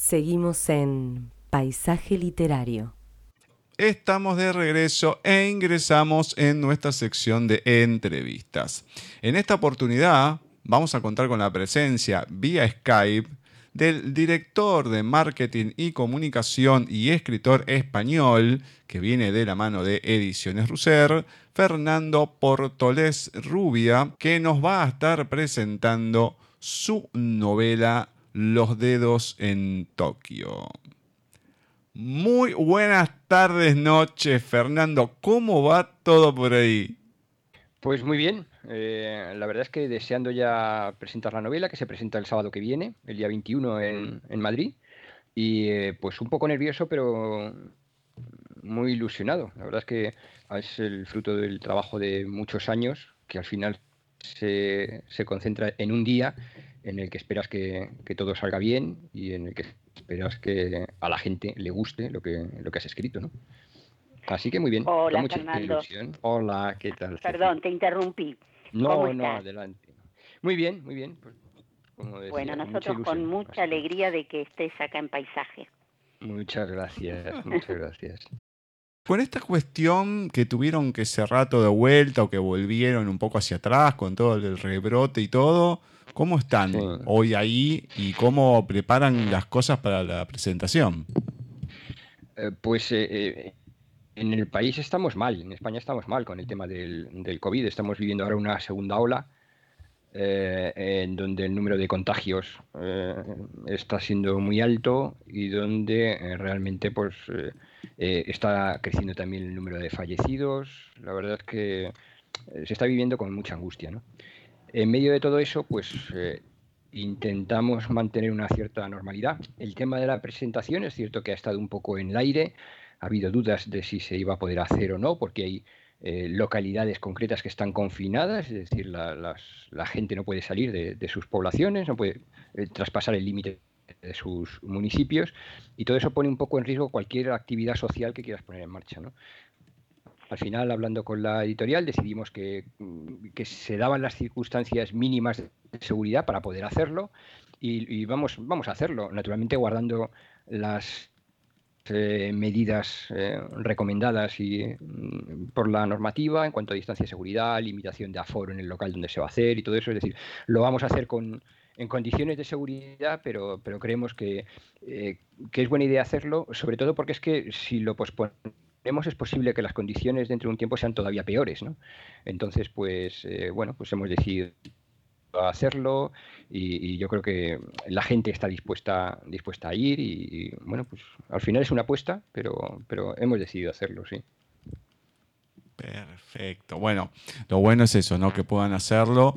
Seguimos en Paisaje Literario. Estamos de regreso e ingresamos en nuestra sección de entrevistas. En esta oportunidad vamos a contar con la presencia vía Skype del director de marketing y comunicación y escritor español que viene de la mano de Ediciones Russer, Fernando Portolés Rubia, que nos va a estar presentando su novela Los dedos en Tokio. Muy buenas tardes, noches, Fernando. ¿Cómo va todo por ahí? Pues muy bien. Eh, la verdad es que deseando ya presentar la novela, que se presenta el sábado que viene, el día 21 en, Madrid. Y eh, pues un poco nervioso, pero muy ilusionado. La verdad es que es el fruto del trabajo de muchos años, que al final se, concentra en un día en el que esperas que, todo salga bien y en el que esperas que a la gente le guste lo que, lo que has escrito, ¿no? Así que muy bien. Hola, Fernando. Hola, ¿qué tal? Perdón, te interrumpí. No, no, adelante. Muy bien, muy bien. Pues, bueno, nosotros con mucha alegría de que estés acá en Paisaje. Muchas gracias, muchas gracias. Con esta cuestión que tuvieron que cerrar todo de vuelta o que volvieron un poco hacia atrás con todo el rebrote y todo, ¿cómo están hoy ahí y cómo preparan las cosas para la presentación? Eh, pues eh, eh, en el país estamos mal, en España estamos mal con el tema del, del COVID. Estamos viviendo ahora una segunda ola eh, en donde el número de contagios está siendo muy alto y donde realmente pues, está creciendo también el número de fallecidos. La verdad es que se está viviendo con mucha angustia. ¿no? En medio de todo eso, pues intentamos mantener una cierta normalidad. El tema de la presentación es cierto que ha estado un poco en el aire ha habido dudas de si se iba a poder hacer o no, porque hay eh, localidades concretas que están confinadas, es decir, la, gente no puede salir de, sus poblaciones, no puede eh, traspasar el límite de sus municipios, y todo eso pone un poco en riesgo cualquier actividad social que quieras poner en marcha. Al final, hablando con la editorial, decidimos que, mm, que se daban las circunstancias mínimas de seguridad para poder hacerlo y, vamos a hacerlo, naturalmente guardando las eh, medidas eh, recomendadas y, mm, por la normativa en cuanto a distancia de seguridad, limitación de aforo en el local donde se va a hacer y todo eso. Es decir, lo vamos a hacer con, en condiciones de seguridad, pero, pero creemos que, eh, que es buena idea hacerlo, sobre todo porque es que si lo posponemos es posible que las condiciones dentro de un tiempo sean todavía peores, ¿no? Entonces, pues, bueno, pues hemos decidido hacerlo y, yo creo que la gente está dispuesta, dispuesta a ir y, bueno, pues al final es una apuesta, pero, pero hemos decidido hacerlo, sí. Perfecto. Bueno, lo bueno es eso, ¿no? Que puedan hacerlo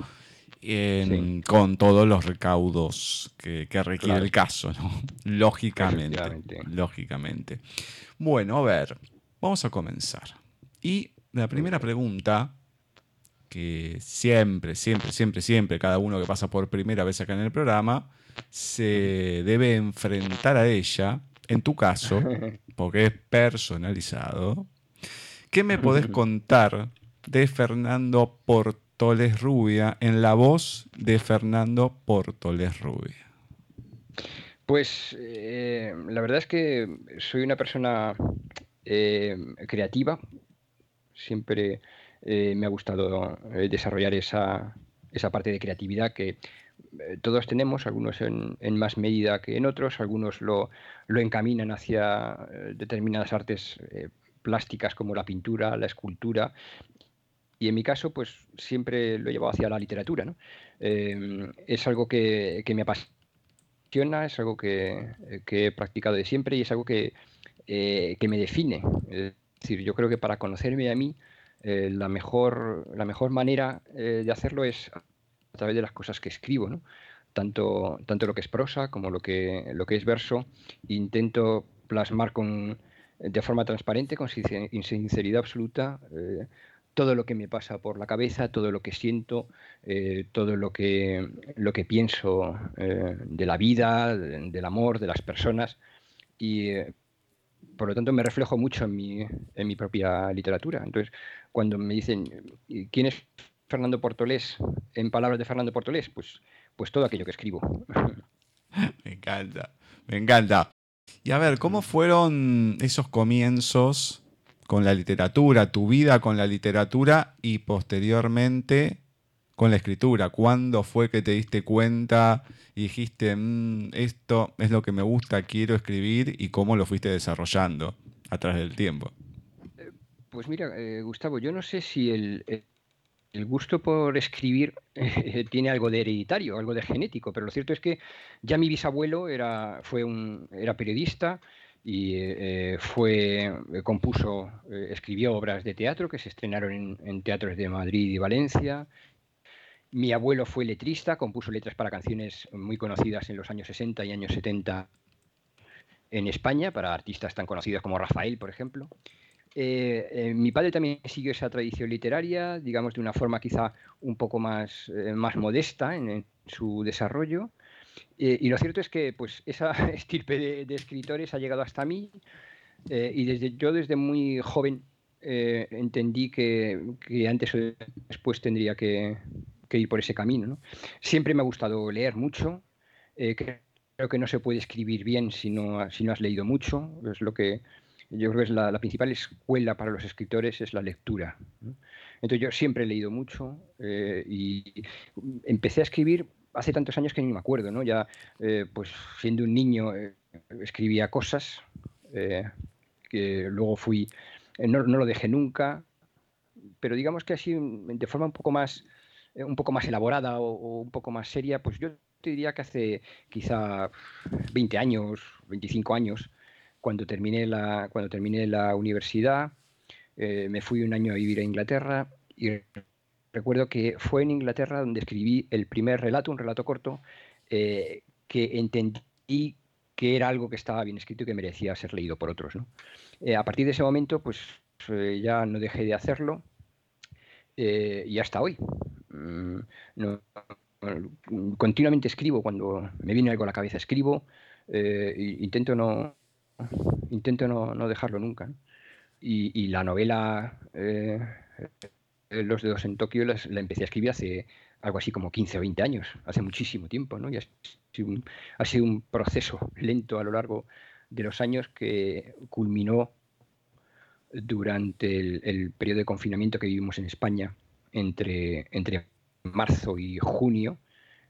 con todos los recaudos que, requiere el caso, ¿no? Lógicamente. Lógicamente. Bueno, a ver, vamos a comenzar. Y la primera pregunta que siempre, siempre, siempre, siempre, cada uno que pasa por primera vez acá en el programa, se debe enfrentar a ella, en tu caso, porque es personalizado. ¿Qué me podés contar de Fernando Portoles Rubia en la voz de Fernando Portoles Rubia? Pues eh, la verdad es que soy una persona eh, creativa, siempre eh, me ha gustado eh, desarrollar esa, esa, parte de creatividad que todos tenemos, algunos en, más medida que en otros, algunos lo, lo encaminan hacia determinadas artes plásticas como la pintura, la escultura, y en mi caso, pues siempre lo he llevado hacia la literatura. ¿no? es algo que, que, me apasiona, es algo que, que, he practicado de siempre y es algo que, que me define. Es decir, yo creo que para conocerme a mí, eh, la, mejor, la mejor manera eh, de hacerlo es a través de las cosas que escribo, tanto, tanto lo que es prosa como lo que, lo que es verso. Intento plasmar con, de forma transparente, con sinceridad absoluta, eh, todo lo que me pasa por la cabeza, todo lo que siento, todo lo que, lo que pienso de la vida, del amor, de las personas. Y por lo tanto me reflejo mucho en mi, en mi propia literatura. Entonces, cuando me dicen, ¿quién es Fernando Portolés? En palabras de Fernando Portolés, pues, pues todo aquello que escribo. me encanta, me encanta. Y a ver, ¿cómo fueron esos comienzos con la literatura, tu vida con la literatura y posteriormente con la escritura? ¿Cuándo fue que te diste cuenta y dijiste, mm, esto es lo que me gusta, quiero escribir y cómo lo fuiste desarrollando a través del tiempo? Pues mira, eh, Gustavo, yo no sé si el, gusto por escribir eh, tiene algo de hereditario, algo de genético, pero lo cierto es que ya mi bisabuelo era, fue un, era periodista y eh, fue, compuso, escribió obras de teatro que se estrenaron en, teatros de Madrid y Valencia. Mi abuelo fue letrista, compuso letras para canciones muy conocidas en los años 60 y años 70 en España, para artistas tan conocidos como Rafael, por ejemplo. Eh, eh, mi padre también siguió esa tradición literaria, digamos de una forma quizá un poco más, eh, más modesta en, su desarrollo. y lo cierto es que pues, esa estirpe de, escritores ha llegado hasta mí y desde, yo desde muy joven entendí que, antes o después tendría que, ir por ese camino. Siempre me ha gustado leer mucho. creo que no se puede escribir bien si no, si no has leído mucho. Es lo que, yo creo que es la, principal escuela para los escritores es la lectura. Entonces yo siempre he leído mucho eh, y empecé a escribir hace tantos años que ni me acuerdo, ¿no? Ya, eh, pues siendo un niño eh, escribía cosas que luego fui, no, no, lo dejé nunca, pero digamos que así de forma un poco más, un poco más elaborada o, un poco más seria, pues yo te diría que hace quizá 20 años, 25 años, cuando terminé la, cuando terminé la universidad, eh, me fui un año a vivir a Inglaterra y recuerdo que fue en Inglaterra donde escribí el primer relato, un relato corto, eh, que entendí que era algo que estaba bien escrito y que merecía ser leído por otros. Eh, a partir de ese momento, pues ya no dejé de hacerlo y hasta hoy. Mm, continuamente escribo, cuando me viene algo a la cabeza escribo, intento no, intento no, dejarlo nunca. Y, la novela eh, eh, Los dedos en Tokio la, empecé a escribir hace algo así como 15 o 20 años, hace muchísimo tiempo, ¿no? Y ha sido, un, ha sido un proceso lento a lo largo de los años que culminó durante el, periodo de confinamiento que vivimos en España entre, entre marzo y junio,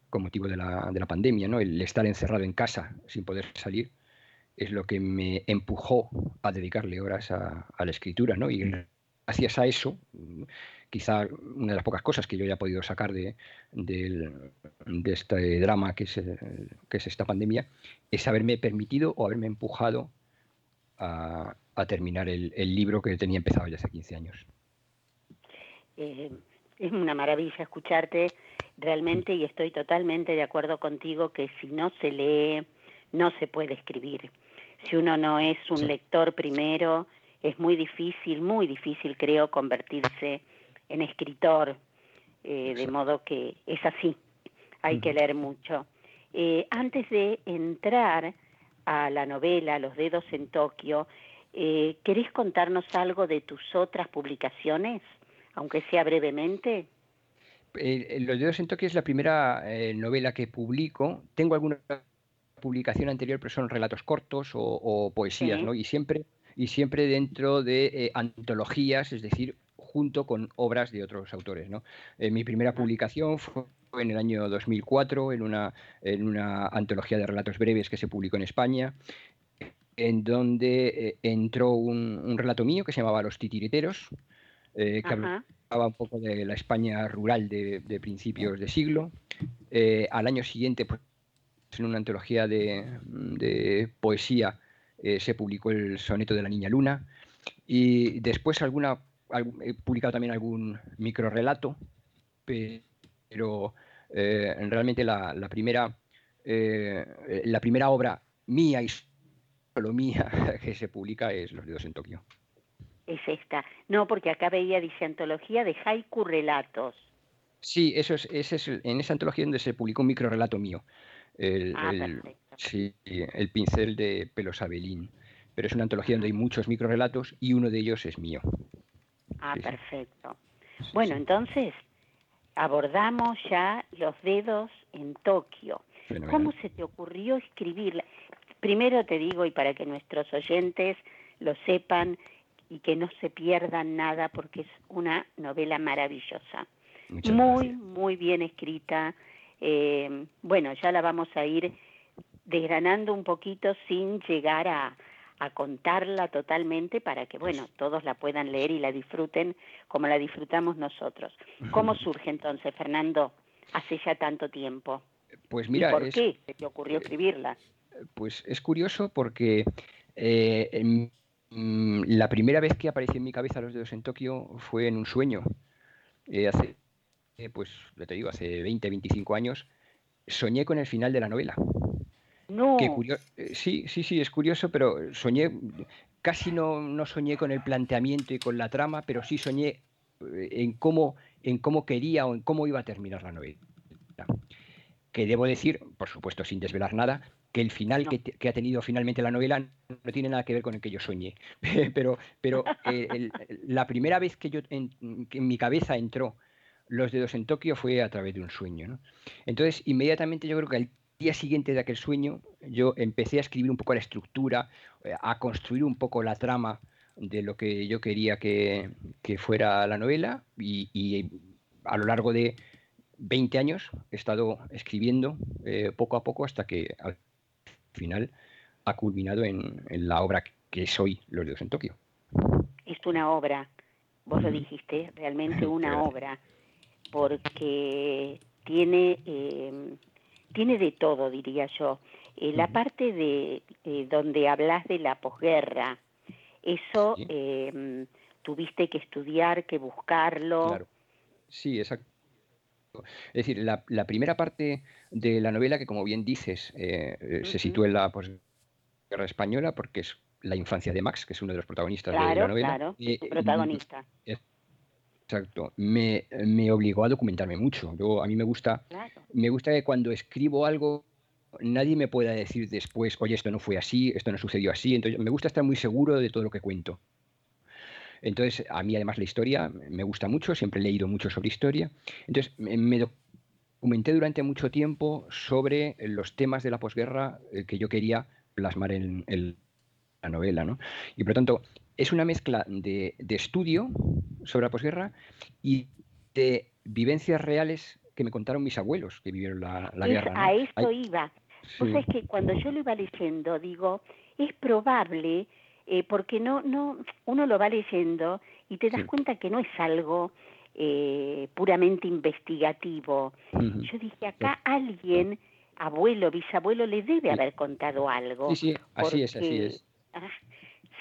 con motivo de la, de la pandemia, ¿no? el estar encerrado en casa sin poder salir es lo que me empujó a dedicarle horas a, la escritura, ¿no? Y gracias a eso, quizá una de las pocas cosas que yo haya podido sacar de, este drama que es, que es, esta pandemia, es haberme permitido o haberme empujado a, terminar el, libro que tenía empezado ya hace 15 años. Eh, es una maravilla escucharte realmente y estoy totalmente de acuerdo contigo que si no se lee, no se puede escribir. Si uno no es un lector primero, es muy difícil, muy difícil creo convertirse en escritor, eh, de modo que es así, hay que leer mucho. Eh, antes de entrar a la novela Los dedos en Tokio, eh, ¿querés contarnos algo de tus otras publicaciones, aunque sea brevemente? Los dedos en Tokio es la primera novela que publico. Tengo alguna publicación anterior, pero son relatos cortos o, poesías, ¿no? Y siempre, y siempre dentro de eh, antologías, es decir, junto con obras de otros autores, ¿no? Eh, mi primera publicación fue en el año 2004 en una, en una antología de relatos breves que se publicó en España, en donde eh, entró un, relato mío que se llamaba Los titiriteros, que hablaba un poco de la España rural de, de principios de siglo. al año siguiente, pues, en una antología de, poesía eh, se publicó el soneto de la Niña Luna y después alguna, he publicado también algún microrelato, pero eh, realmente la, primera, eh, la primera obra mía y solo mía que se publica es Los dedos en Tokio. Es esta. No, porque acá veía, dice, antología de haiku relatos. Sí, eso es, ese es en esa antología donde se publicó un microrelato mío el, ah, el, pincel de Pelosabelín. Pero es una antología donde hay muchos microrelatos y uno de ellos es mío. Ah, perfecto. Bueno, entonces abordamos ya los dedos en Tokio. ¿Cómo se te ocurrió escribirla? Primero te digo, y para que nuestros oyentes lo sepan y que no se pierdan nada, porque es una novela maravillosa. muy, muy bien escrita. Eh, bueno, ya la vamos a ir desgranando un poquito sin llegar a, a contarla totalmente para que, bueno, todos la puedan leer y la disfruten como la disfrutamos nosotros. ¿Cómo surge entonces, Fernando, hace ya tanto tiempo? Pues mira, ¿Y ¿por qué te ocurrió escribirla? Pues es curioso porque eh, la primera vez que apareció en mi cabeza Los dedos en Tokio fue en un sueño. Eh, hace, eh, pues, te digo, hace 20, 25 años, soñé con el final de la novela. No. Eh, sí, sí, sí, es curioso, pero soñé, casi no, no soñé con el planteamiento y con la trama, pero sí soñé en cómo, en cómo quería o en cómo iba a terminar la novela. Que debo decir, por supuesto sin desvelar nada, que el final que, ha tenido finalmente la novela no tiene nada que ver con el que yo soñé. pero pero eh, la primera vez que, yo, en, que en mi cabeza entró los dedos en Tokio fue a través de un sueño. ¿no? Entonces, inmediatamente yo creo que el día siguiente de aquel sueño, yo empecé a escribir un poco la estructura, eh, a construir un poco la trama de lo que yo quería que, fuera la novela y, a lo largo de 20 años he estado escribiendo eh, poco a poco hasta que al final ha culminado en, la obra que soy Los Dedos en Tokio. Es una obra, vos lo dijiste, realmente una obra, porque tiene eh, tiene de todo, diría yo. Eh, la parte de eh, donde hablas de la posguerra, eso em, tuviste que estudiar, que buscarlo. Claro. Sí, exacto. Es decir, la, primera parte de la novela, que como bien dices, eh, se sitúa en la posguerra española, porque es la infancia de Max, que es uno de los protagonistas de la novela. Claro, protagonista. Exacto. Me, obligó a documentarme mucho. Yo, a mí me gusta, me gusta que cuando escribo algo nadie me pueda decir después, oye, esto no fue así, esto no sucedió así. Entonces, me gusta estar muy seguro de todo lo que cuento. Entonces, a mí además la historia me gusta mucho, siempre he leído mucho sobre historia. Entonces, me documenté durante mucho tiempo sobre los temas de la posguerra eh, que yo quería plasmar en, la novela. ¿no? Y por lo tanto, es una mezcla de, estudio sobre la posguerra y de vivencias reales que me contaron mis abuelos que vivieron la, guerra. A esto iba. Pues es que cuando yo lo iba leyendo, digo, es probable, eh, porque no, no, uno lo va leyendo y te das cuenta que no es algo eh, puramente investigativo. Yo dije, acá alguien, abuelo, bisabuelo, le debe haber contado algo. Sí, sí, así es, así es. Ah,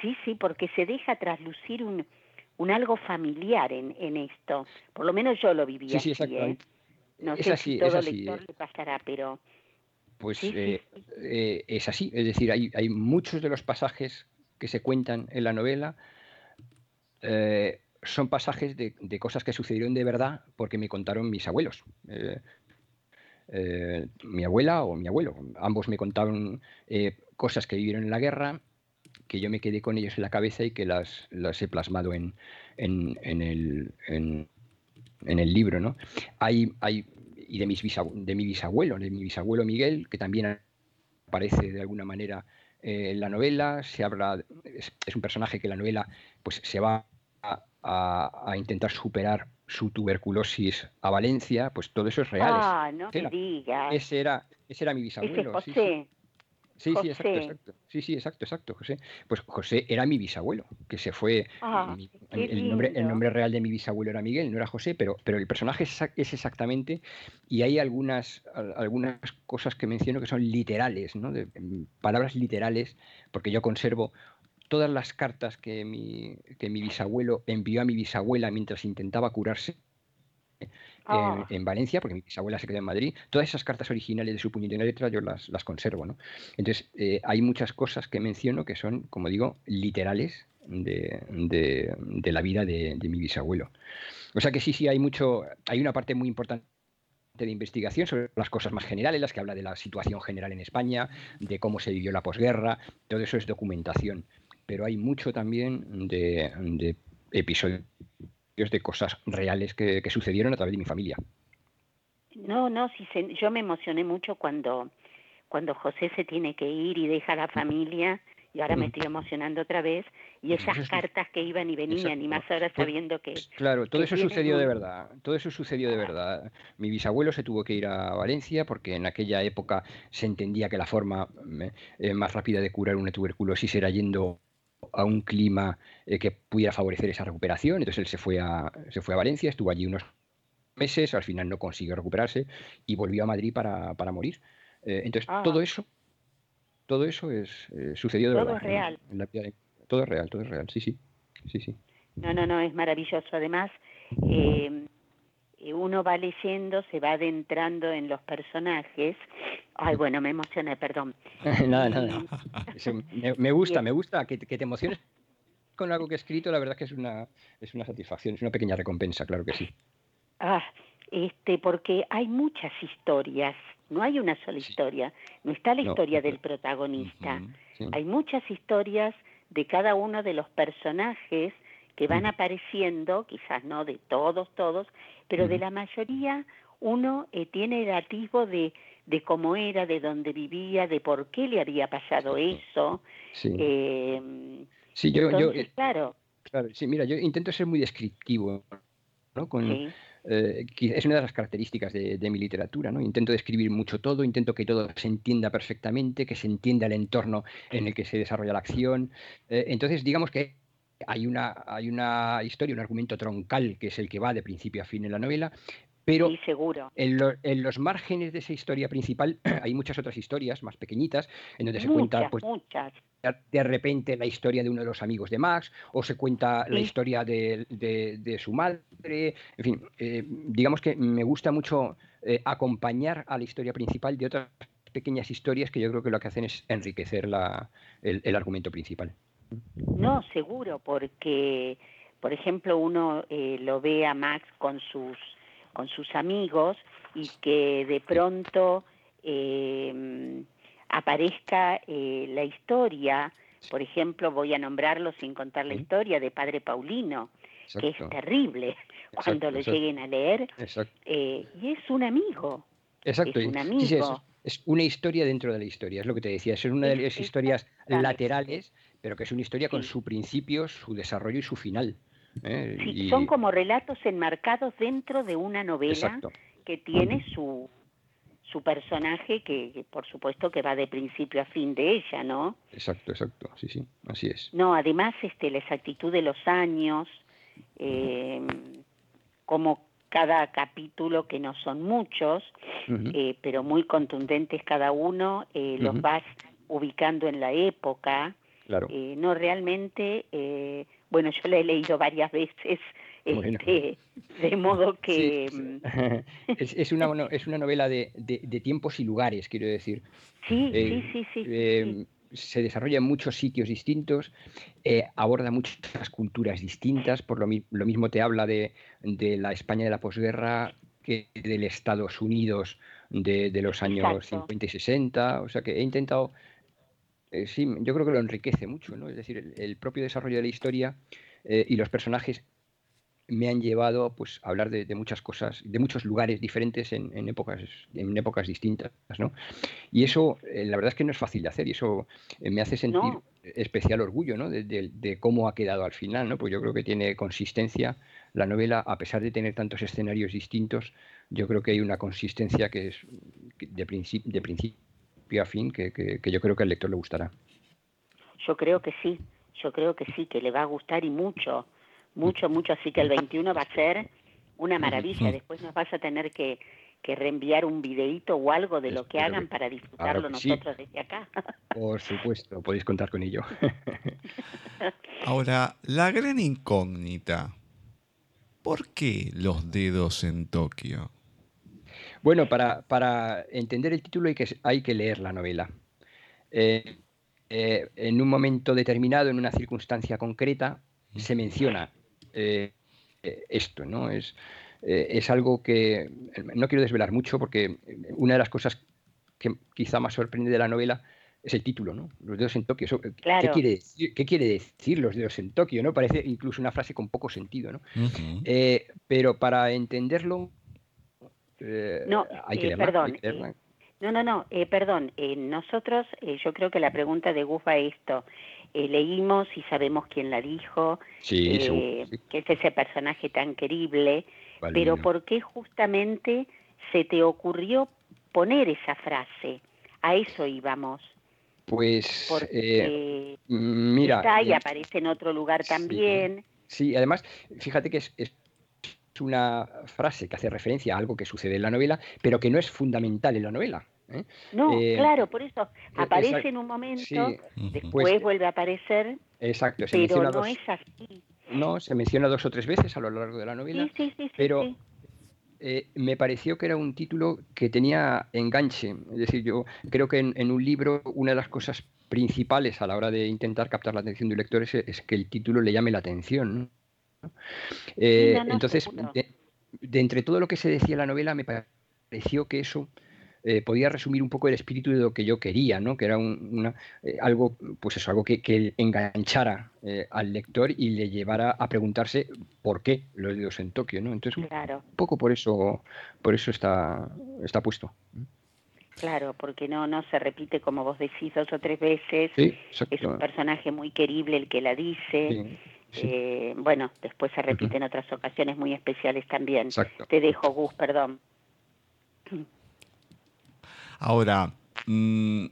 Sí, sí, porque se deja traslucir un, un algo familiar en, en esto. Por lo menos yo lo viví sí, así. Sí, ¿eh? No sé si todo lector eh. le pasará, pero... Pues eh, eh, es así, es decir, hay, hay, muchos de los pasajes que se cuentan en la novela son pasajes de, cosas que sucedieron de verdad porque me contaron mis abuelos. mi abuela o mi abuelo. Ambos me contaron cosas que vivieron en la guerra que yo me quedé con ellos en la cabeza y que las, las he plasmado en, en, en, el, en, el libro. ¿no? Hay, hay, y de, mis de mi bisabuelo, de mi bisabuelo Miguel, que también aparece de alguna manera eh, en la novela, se habla, es, un personaje que la novela pues, se va a, a, intentar superar su tuberculosis a Valencia, pues todo eso es real. Ah, no me digas. Ese era, ese era mi bisabuelo. José. Sí, sí, exacto, exacto. Sí, sí, exacto, exacto, José. Pues José era mi bisabuelo, que se fue. Ah, el, nombre, el nombre real de mi bisabuelo era Miguel, no era José, pero, pero el personaje es, exactamente. Y hay algunas, algunas cosas que menciono que son literales, ¿no? De, palabras literales, porque yo conservo todas las cartas que mi, que mi bisabuelo envió a mi bisabuela mientras intentaba curarse Ah. en, Valencia, porque mi bisabuela se quedó en Madrid. Todas esas cartas originales de su puñetera letra yo las, las conservo. ¿no? Entonces, eh, hay muchas cosas que menciono que son, como digo, literales de, de, la vida de, mi bisabuelo. O sea que sí, sí, hay mucho, hay una parte muy importante de investigación sobre las cosas más generales, las que habla de la situación general en España, de cómo se vivió la posguerra, todo eso es documentación. Pero hay mucho también de, de episodios de cosas reales que, sucedieron a través de mi familia. No, no, yo me emocioné mucho cuando cuando José se tiene que ir y deja a la familia y ahora me estoy emocionando otra vez, y esas cartas que iban y venían, y más ahora pues, sabiendo que... Claro, todo eso sucedió de verdad, todo eso sucedió de verdad. Mi bisabuelo se tuvo que ir a Valencia porque en aquella época se entendía que la forma eh, más rápida de curar una tuberculosis era yendo a un clima eh, que pudiera favorecer esa recuperación, entonces él se fue a, se fue a Valencia, estuvo allí unos meses, al final no consiguió recuperarse y volvió a Madrid para, para morir. Eh, entonces, todo ah. eso todo eso es eh, sucedió de todo es real. todo es real, todo es real, sí, sí, sí, sí. No, no, no, es maravilloso. Además, eh, uno va leyendo, se va adentrando en los personajes. Ay, bueno, me emocioné, perdón. nada, nada. me, gusta, me gusta que, que te emociones con algo que he escrito, la verdad que es una, es una satisfacción, es una pequeña recompensa, claro que sí. Ah, este, porque hay muchas historias no hay una sola historia, no está la historia del protagonista. Hay muchas historias de cada uno de los personajes que van apareciendo, quizás no de todos, todos, pero de la mayoría uno eh, tiene el atisbo de, de cómo era, de dónde vivía, de por qué le había pasado eso. Sí, em, sí yo, yo, eh, claro. claro. Sí, mira, yo intento ser muy descriptivo, ¿no? Con, eh, es una de las características de, mi literatura. ¿no? Intento describir mucho todo, intento que todo se entienda perfectamente, que se entienda el entorno en el que se desarrolla la acción. Eh, entonces, digamos que hay una, hay una historia, un argumento troncal que es el que va de principio a fin en la novela, pero En, los márgenes de esa historia principal hay muchas otras historias más pequeñitas en donde se cuenta pues, de repente la historia de uno de los amigos de Max o se cuenta la historia de, su madre. En fin, eh, digamos que me gusta mucho eh, acompañar a la historia principal de otras pequeñas historias que yo creo que lo que hacen es enriquecer la, el, argumento principal. No, seguro, porque, por ejemplo, uno eh, lo ve a Max con sus con sus amigos y que de pronto eh, aparezca eh, la historia, por ejemplo, voy a nombrarlo sin contar la historia de Padre Paulino, que es terrible cuando lo lleguen a leer, eh, y es un amigo. Exacto. Es un amigo. es, una historia dentro de la historia, es lo que te decía, es una de las historias laterales, pero que es una historia con su principio, su desarrollo y su final. ¿eh? Sí, son como relatos enmarcados dentro de una novela que tiene su, su personaje que, por supuesto que va de principio a fin de ella, ¿no? Exacto, exacto, sí, sí, así es. No, además este, la exactitud de los años, eh, como cada capítulo, que no son muchos, eh, pero muy contundentes cada uno, los vas ubicando en la época. Claro. no realmente bueno, yo la he leído varias veces, este, de modo que... Mm, es, una, es una novela de, tiempos y lugares, quiero decir. Sí, eh, sí, sí, eh, Se desarrolla en muchos sitios distintos, eh, aborda muchas culturas distintas, por lo, lo mismo te habla de, la España de la posguerra que del Estados Unidos de, los años 50 y 60, o sea que he intentado eh, sí, yo creo que lo enriquece mucho, ¿no? Es decir, el, propio desarrollo de la historia eh, y los personajes me han llevado pues, a hablar de, muchas cosas, de muchos lugares diferentes en, épocas, en épocas distintas, ¿no? Y eso, eh, la verdad es que no es fácil de hacer y eso me hace sentir especial orgullo, ¿no? De, cómo ha quedado al final, ¿no? Pues yo creo que tiene consistencia la novela, a pesar de tener tantos escenarios distintos, yo creo que hay una consistencia que es de, principio de principio a fin que, que, yo creo que al lector le gustará. Yo creo que sí, yo creo que sí, que le va a gustar y mucho, mucho, mucho. Así que el 21 va a ser una maravilla. Después nos vas a tener que, que reenviar un videíto o algo de lo que hagan para disfrutarlo nosotros desde acá. Por supuesto, podéis contar con ello. Ahora, la gran incógnita. ¿Por qué los dedos en Tokio? Bueno, para, entender el título hay que, hay que leer la novela. Eh, eh, en un momento determinado, en una circunstancia concreta, se menciona eh, esto, ¿no? Es, es algo que no quiero desvelar mucho porque una de las cosas que quizá más sorprende de la novela es el título, ¿no? Los dedos en Tokio. ¿qué, quiere decir, ¿Qué quiere decir los dedos en Tokio? ¿no? Parece incluso una frase con poco sentido, ¿no? pero para entenderlo eh, no, eh, perdón. No, no, no, eh, perdón. Eh, nosotros, eh, yo creo que la pregunta de Gus va esto. leímos y sabemos quién la dijo, que es ese personaje tan querible, pero ¿por qué justamente se te ocurrió poner esa frase? A eso íbamos. Pues, Porque mira, está y aparece en otro lugar también. Sí, además, fíjate que es una frase que hace referencia a algo que sucede en la novela, pero que no es fundamental en la novela. ¿eh? No, eh, claro, por eso e-, aparece en un momento, después pues, vuelve a aparecer, exacto, pero no es así. No, se menciona dos o tres veces a lo largo de la novela, sí, sí, pero eh, me pareció que era un título que tenía enganche. Es decir, yo creo que en, un libro una de las cosas principales a la hora de intentar captar la atención de un lector es, es que el título le llame la atención. Entonces, de, entre todo lo que se decía en la novela, me pareció que eso eh, podía resumir un poco el espíritu de lo que yo quería, ¿no? Que era una, eh, algo, pues eso, algo que, enganchara eh, al lector y le llevara a preguntarse por qué los dedos en Tokio, ¿no? Entonces, un poco por eso, por eso está, está puesto. Claro, porque no, no se repite como vos decís dos o tres veces. es un personaje muy querible el que la dice. Bueno, después se repite en otras ocasiones muy especiales también. Te dejo, Gus, perdón. Ahora, mm,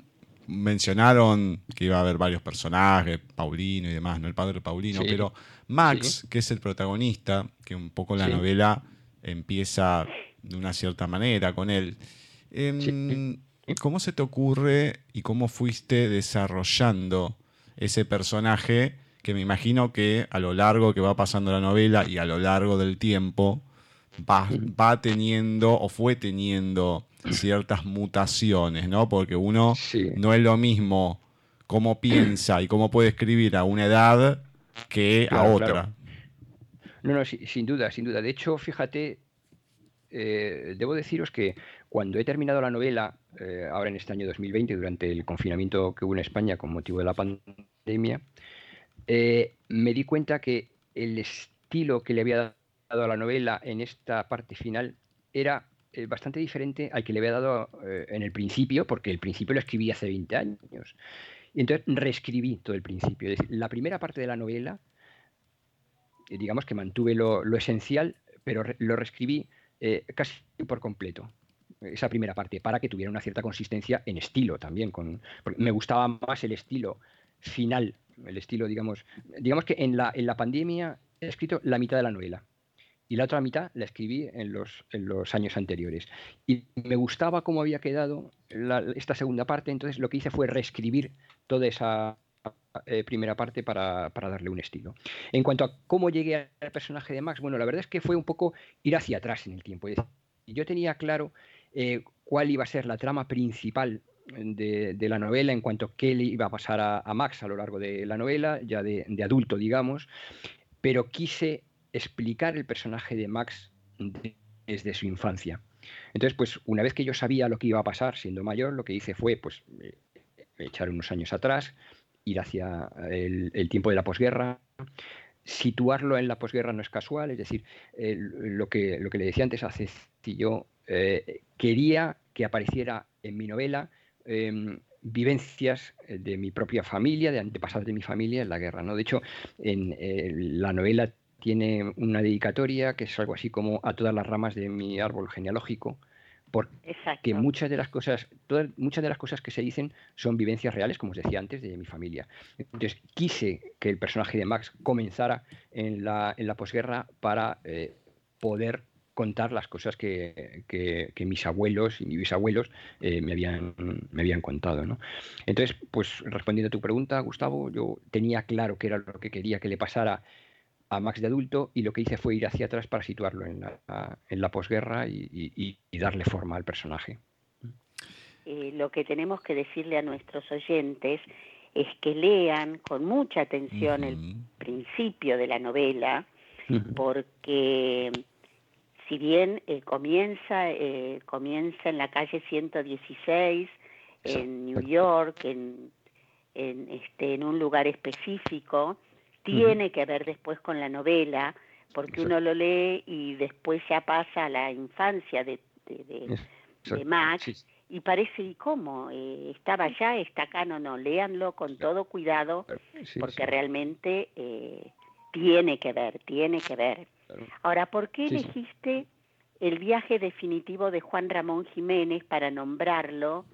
mencionaron que iba a haber varios personajes, Paulino y demás, ¿no? El padre Paulino, pero Max, que es el protagonista, que un poco la novela empieza de una cierta manera con él. Em, ¿Cómo se te ocurre y cómo fuiste desarrollando ese personaje que me imagino que a lo largo que va pasando la novela y a lo largo del tiempo va, va teniendo o fue teniendo ciertas mutaciones, ¿no? Porque uno no es lo mismo cómo piensa y cómo puede escribir a una edad que a otra. No, no, sin duda, sin duda. De hecho, fíjate, eh, debo deciros que cuando he terminado la novela, eh, ahora en este año 2020, durante el confinamiento que hubo en España con motivo de la pandemia, eh, me di cuenta que el estilo que le había dado a la novela en esta parte final era eh, bastante diferente al que le había dado eh, en el principio, porque el principio lo escribí hace 20 años. Y entonces reescribí todo el principio. Es decir, la primera parte de la novela, digamos que mantuve lo, esencial, pero lo reescribí casi por completo esa primera parte para que tuviera una cierta consistencia en estilo también con me gustaba más el estilo final el estilo digamos digamos que en la en la pandemia he escrito la mitad de la novela y la otra mitad la escribí en los, en los años anteriores. Y me gustaba cómo había quedado esta segunda parte, entonces lo que hice fue reescribir toda esa eh, primera parte para, darle un estilo. En cuanto a cómo llegué al personaje de Max, bueno, la verdad es que fue un poco ir hacia atrás en el tiempo. yo tenía claro eh, cuál iba a ser la trama principal de, la novela en cuanto a qué le iba a pasar a, Max a lo largo de la novela, ya de, adulto, digamos, pero quise explicar el personaje de Max desde su infancia. Entonces, pues una vez que yo sabía lo que iba a pasar siendo mayor, lo que hice fue pues eh, echar unos años atrás, ir hacia el, tiempo de la posguerra, situarlo en la posguerra no es casual, es decir, lo, que, lo que le decía antes a Ceci, yo eh, quería que apareciera en mi novela em, vivencias de mi propia familia, de antepasados de mi familia en la guerra. ¿no? De hecho, en la novela tiene una dedicatoria que es algo así como a todas las ramas de mi árbol genealógico, porque muchas de las cosas, todas, muchas de las cosas que se dicen son vivencias reales, como os decía antes, de mi familia. Entonces quise que el personaje de Max comenzara en la, en la posguerra para eh, poder contar las cosas que, mis abuelos y mis bisabuelos eh, me, habían, me habían contado. ¿no? Entonces, pues respondiendo a tu pregunta, Gustavo, yo tenía claro que era lo que quería que le pasara a Max de adulto y lo que hice fue ir hacia atrás para situarlo en la, en la posguerra y, darle forma al personaje. Eh, lo que tenemos que decirle a nuestros oyentes es que lean con mucha atención el principio de la novela, porque si bien eh, comienza, eh, comienza en la calle 116, en New York, en, en, este, en un lugar específico, tiene que ver después con la novela, porque uno lo lee y después ya pasa a la infancia de, de, Max y parece, ¿y cómo? Eh, ¿Estaba allá? ¿Está acá? No, no, léanlo con todo cuidado, porque realmente eh, tiene que ver, tiene que ver. Ahora, ¿por qué elegiste el viaje definitivo de Juan Ramón Jiménez para nombrarlo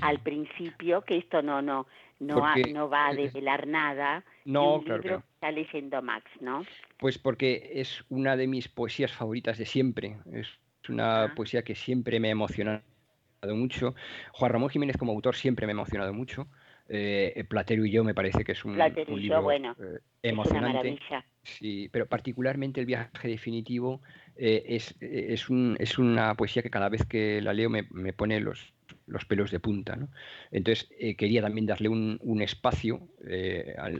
al principio? Que esto no, no, no, no va a develar nada. No, un libro que está leyendo Max, ¿no? Pues porque es una de mis poesías favoritas de siempre. Es una poesía que siempre me ha emocionado mucho. Juan Ramón Jiménez como autor siempre me ha emocionado mucho. Eh, Platero y yo me parece que es un, libro bueno, eh, emocionante. Sí, pero particularmente el viaje definitivo eh, es, es, un, es, una poesía que cada vez que la leo me, me pone los, los pelos de punta. ¿no? Entonces quería también darle un, un espacio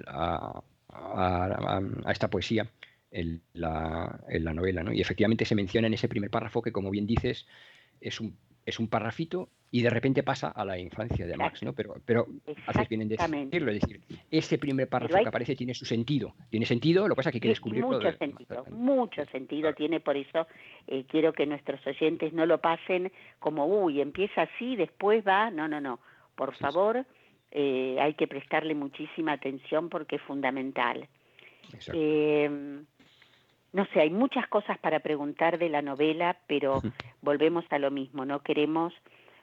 a, a, a, esta poesía en la, en la novela. ¿no? Y efectivamente se menciona en ese primer párrafo que, como bien dices, es un es un parrafito y de repente pasa a la infancia de Max, ¿no? Pero, pero haces bien en decirlo, es decir, ese primer párrafo que aparece tiene su sentido, tiene sentido, lo que pasa es que hay que descubrirlo. Mucho sentido, mucho sentido tiene, por eso eh, quiero que nuestros oyentes no lo pasen como, uy, empieza así, después va, no, no, no, por favor, eh, hay que prestarle muchísima atención porque es fundamental. Eh, no sé, hay muchas cosas para preguntar de la novela, pero volvemos a lo mismo, no queremos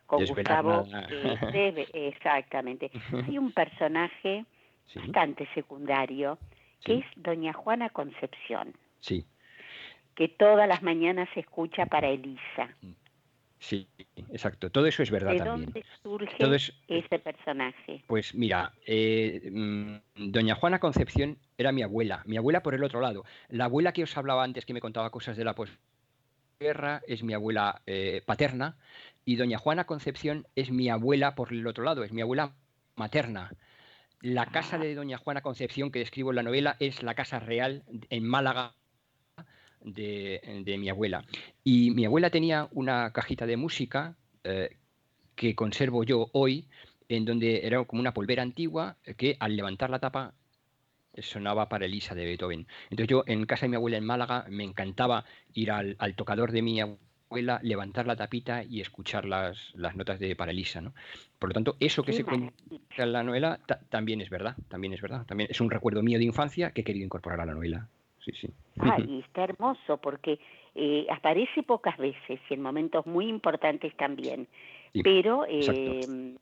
con Gustavo debe, exactamente. Hay un personaje bastante secundario que es doña Juana Concepción. Sí. Que todas las mañanas se escucha para Elisa. Mm. Sí, exacto. Todo eso es verdad ¿De también. dónde surge ese personaje? Pues mira, eh, mm, doña Juana Concepción era mi abuela, mi abuela por el otro lado. La abuela que os hablaba antes, que me contaba cosas de la posguerra, es mi abuela eh, paterna, y doña Juana Concepción es mi abuela por el otro lado, es mi abuela materna. La casa ah. de doña Juana Concepción que describo en la novela es la casa real en Málaga, de, mi abuela. Y mi abuela tenía una cajita de música eh, que conservo yo hoy, en donde era como una polvera antigua que al levantar la tapa sonaba para Elisa de Beethoven. Entonces yo en casa de mi abuela en Málaga me encantaba ir al, tocador de mi abuela, levantar la tapita y escuchar las, las notas de para Elisa. ¿no? Por lo tanto, eso que se cuenta en la novela también es verdad, también es verdad. También es un recuerdo mío de infancia que he querido incorporar a la novela sí, sí. Ah, y está hermoso porque eh, aparece pocas veces y en momentos muy importantes también, pero eh,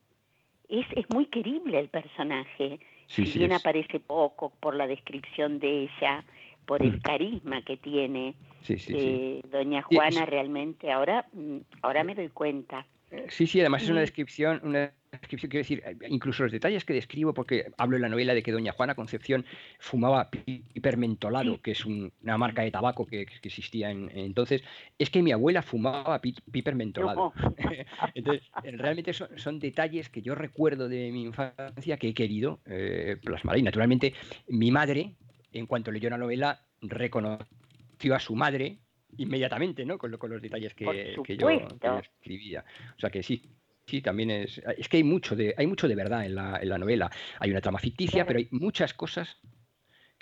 es, es muy querible el personaje, si bien aparece poco por la descripción de ella, por el mm. carisma que tiene. Eh, doña Juana realmente, ahora, mm, ahora me doy cuenta. Sí, sí, además es una descripción, una descripción, quiero decir, incluso los detalles que describo, porque hablo en la novela de que doña Juana Concepción fumaba hipermentolado, que es una marca de tabaco que, existía en, entonces, es que mi abuela fumaba pipermentolado. entonces, realmente son, detalles que yo recuerdo de mi infancia que he querido eh, plasmar. Y naturalmente, mi madre, en cuanto leyó la novela, reconoció a su madre inmediatamente, ¿no? Con, los detalles que, que yo escribía. O sea que sí, Sí, también es. Es que hay mucho de, hay mucho de verdad en la, en la novela. Hay una trama ficticia, pero hay muchas cosas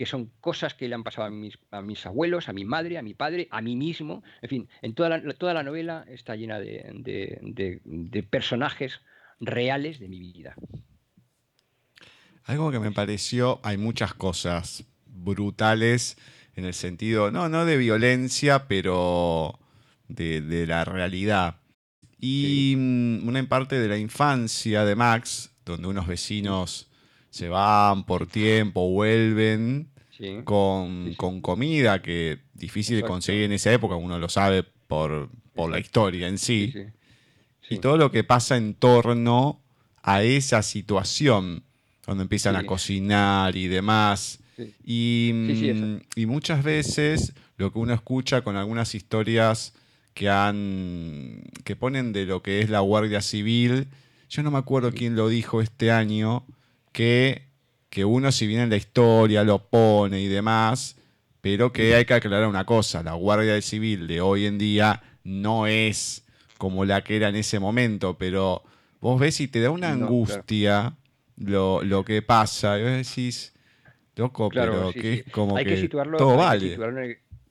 que son cosas que le han pasado a mis, a mis abuelos, a mi madre, a mi padre, a mí mismo. En fin, en toda la, toda la novela está llena de, de, personajes reales de mi vida. Algo que me pareció, hay muchas cosas brutales en el sentido, no, no de violencia, pero de, de la realidad. Y mm, una parte de la infancia de Max, donde unos vecinos se van por tiempo, vuelven con, comida que difícil de conseguir en esa época, uno lo sabe por, la historia en sí. Y todo lo que pasa en torno a esa situación, cuando empiezan a cocinar y demás. Y, mm, y muchas veces lo que uno escucha con algunas historias que han que ponen de lo que es la Guardia Civil. Yo no me acuerdo quién lo dijo este año, que, que uno si viene en la historia lo pone y demás, pero que hay que aclarar una cosa, la Guardia Civil de hoy en día no es como la que era en ese momento, pero vos ves y te da una angustia lo, lo, que pasa, y vos decís, loco, pero que es como que, todo vale.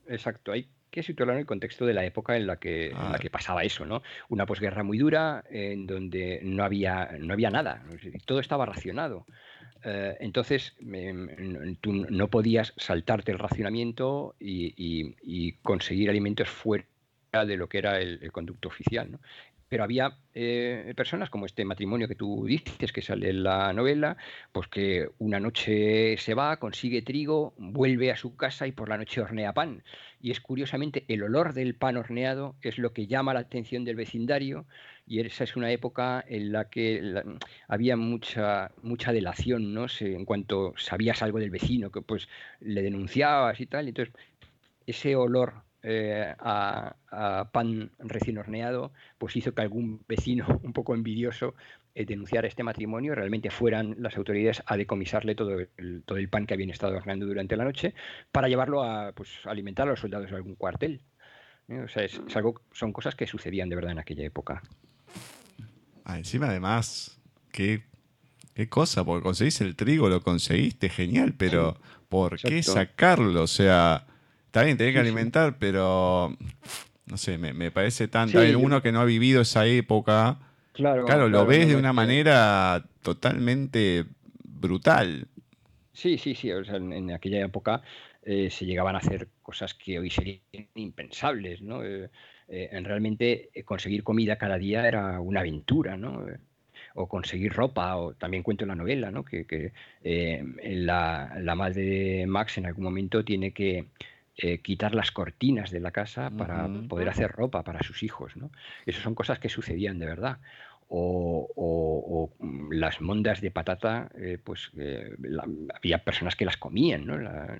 exacto, hay que situarlo en el contexto de la época en la que, en la que pasaba eso, ¿no? Una posguerra muy dura en donde no había, no había nada, todo estaba racionado. Eh, entonces, tú no podías saltarte el racionamiento y, conseguir alimentos fuera de lo que era el, el conducto oficial. ¿no? pero había eh, personas como este matrimonio que tú dices, que sale en la novela, pues que una noche se va, consigue trigo, vuelve a su casa y por la noche hornea pan. Y es curiosamente el olor del pan horneado es lo que llama la atención del vecindario y esa es una época en la que había mucha mucha delación, ¿no? en cuanto sabías algo del vecino, que pues le denunciabas y tal, entonces ese olor eh, a, pan recién horneado, pues hizo que algún vecino un poco envidioso eh, denunciara este matrimonio, realmente fueran las autoridades a decomisarle todo el, todo el pan que habían estado horneando durante la noche para llevarlo a pues, alimentar a los soldados de algún cuartel. ¿eh? O sea, es, algo, son cosas que sucedían de verdad en aquella época. Ah, encima, además, qué, qué cosa, porque conseguís el trigo, lo conseguiste, genial, pero ¿por qué sacarlo? O sea, Está bien, tenés que alimentar, pero no sé, me, parece tan. uno que no ha vivido esa época. Claro, lo ves de una manera totalmente brutal. Sí, sí, sí. en, aquella época eh, se llegaban a hacer cosas que hoy serían impensables, ¿no? Eh, eh, en realmente conseguir comida cada día era una aventura, ¿no? o conseguir ropa, o también cuento en la novela, ¿no? que, la, la, madre de Max en algún momento tiene que eh, quitar las cortinas de la casa para poder hacer ropa para sus hijos. ¿no? Esas son cosas que sucedían de verdad. O, mm, las mondas de patata, eh, pues eh, había personas que las comían. ¿no? La,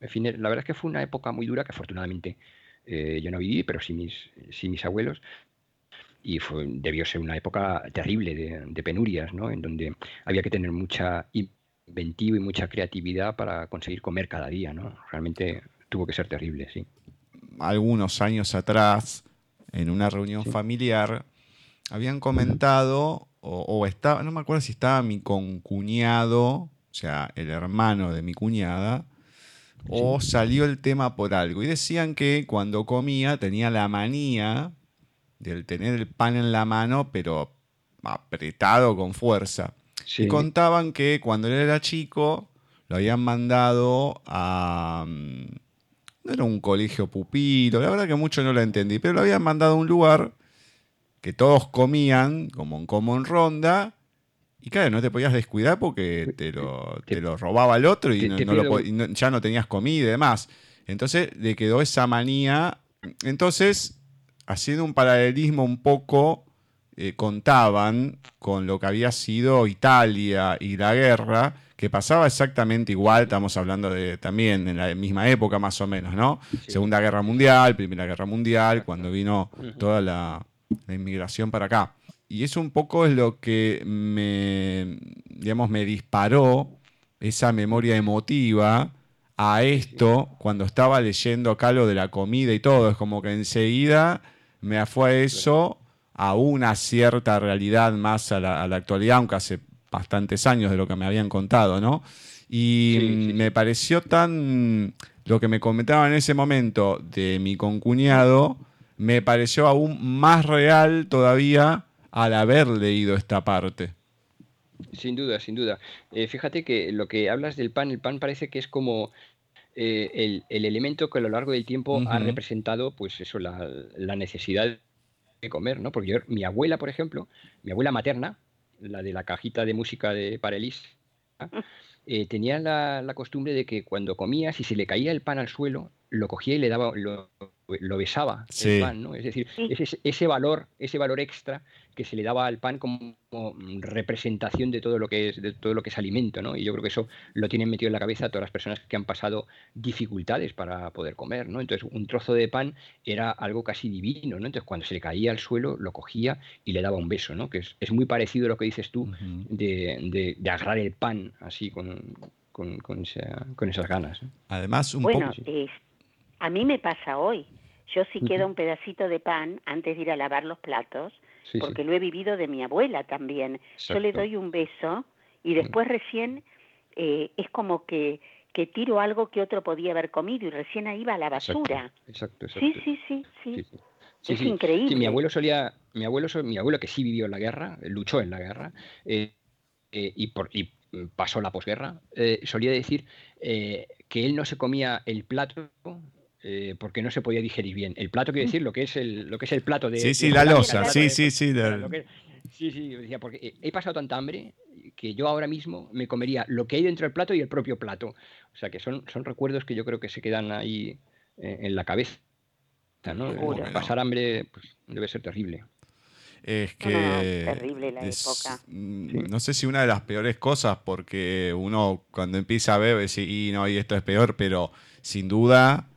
en fin, la verdad es que fue una época muy dura que afortunadamente yo no viví, pero sí mis, sí mis abuelos. Y fue, debió ser una época terrible de, de penurias, ¿no? en donde había que tener mucha inventivo y mucha creatividad para conseguir comer cada día, ¿no? Realmente tuvo que ser terrible, sí. Algunos años atrás, en una reunión familiar, habían comentado, o, estaba, no me acuerdo si estaba mi concuñado, o sea, el hermano de mi cuñada, o salió el tema por algo. Y decían que cuando comía tenía la manía del tener el pan en la mano, pero apretado con fuerza. Y contaban que cuando él era chico lo habían mandado a... Mm, no era un colegio pupilo, la verdad que mucho no lo entendí, pero lo habían mandado a un lugar que todos comían, como, como en ronda, y claro, no te podías descuidar porque te lo, te lo robaba el otro y, ya no tenías comida y demás. Entonces le quedó esa manía. Entonces, haciendo un paralelismo un poco eh, contaban con lo que había sido Italia y la guerra, que pasaba exactamente igual, estamos hablando de también en la misma época más o menos, ¿no? Segunda Guerra Mundial, Primera Guerra Mundial, cuando vino toda la, inmigración para acá. Y eso un poco es lo que me, digamos, me disparó esa memoria emotiva a esto cuando estaba leyendo acá lo de la comida y todo. Es como que enseguida me fue a eso a una cierta realidad más a la, actualidad, aunque hace bastantes años de lo que me habían contado, ¿no? Y me pareció tan lo que me comentaba en ese momento de mi concuñado, me pareció aún más real todavía al haber leído esta parte. Sin duda, sin duda. Eh, fíjate que lo que hablas del pan, el pan parece que es como eh, el, elemento que a lo largo del tiempo ha representado, pues eso, la, la necesidad comer, ¿no? Porque mi abuela, por ejemplo, mi abuela materna, la de la cajita de música de Parelis, eh, tenía la, costumbre de que cuando comía, si se le caía el pan al suelo, lo cogía y le daba, lo, lo besaba el pan, ¿no? Es decir, ese, ese, valor, ese valor extra que se le daba al pan como, representación de todo lo que es, de todo lo que es alimento, ¿no? Y yo creo que eso lo tienen metido en la cabeza todas las personas que han pasado dificultades para poder comer, ¿no? Entonces, un trozo de pan era algo casi divino, ¿no? Entonces, cuando se le caía al suelo, lo cogía y le daba un beso, ¿no? Que es, muy parecido a lo que dices tú de, de, agarrar el pan así con, con, con, esas ganas. Además, un bueno, a mí me pasa hoy. Yo si queda un pedacito de pan antes de ir a lavar los platos, porque lo he vivido de mi abuela también. Yo le doy un beso y después recién eh, es como que, que tiro algo que otro podía haber comido y recién ahí va a la basura. Exacto, exacto. Sí, sí, sí, sí. es increíble. mi abuelo solía, mi abuelo, mi abuelo que sí vivió en la guerra, luchó en la guerra, eh, eh, y, por, y pasó la posguerra, eh, solía decir que él no se comía el plato porque no se podía digerir bien. El plato quiere mm. decir lo que es el, lo que es el plato de. Sí, sí, la losa, sí, sí, sí. Sí, sí, decía, porque he pasado tanta hambre que yo ahora mismo me comería lo que hay dentro del plato y el propio plato. O sea que son, son recuerdos que yo creo que se quedan ahí eh, en la cabeza. ¿no? Pasar hambre pues, debe ser terrible. Es que. terrible la época. Mm, no sé si una de las peores cosas, porque uno cuando empieza a ver, dice, y no, y esto es peor, pero sin duda,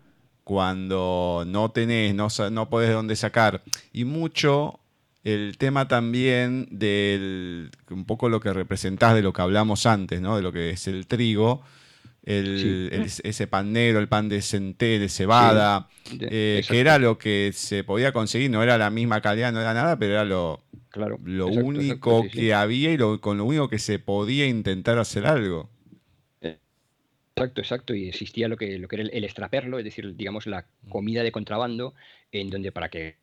cuando no tenés, no, no podés de dónde sacar, y mucho el tema también del un poco lo que representás de lo que hablamos antes, ¿no? De lo que es el trigo, el, ese pan negro, el pan de centé, de cebada, eh, que era lo que se podía conseguir, no era la misma calidad, no era nada, pero era lo, claro, lo único que había y lo, con lo único que se podía intentar hacer algo. Exacto, exacto. Y existía lo que, lo que era el, el extraperlo, es decir, digamos, la comida de contrabando, en donde para que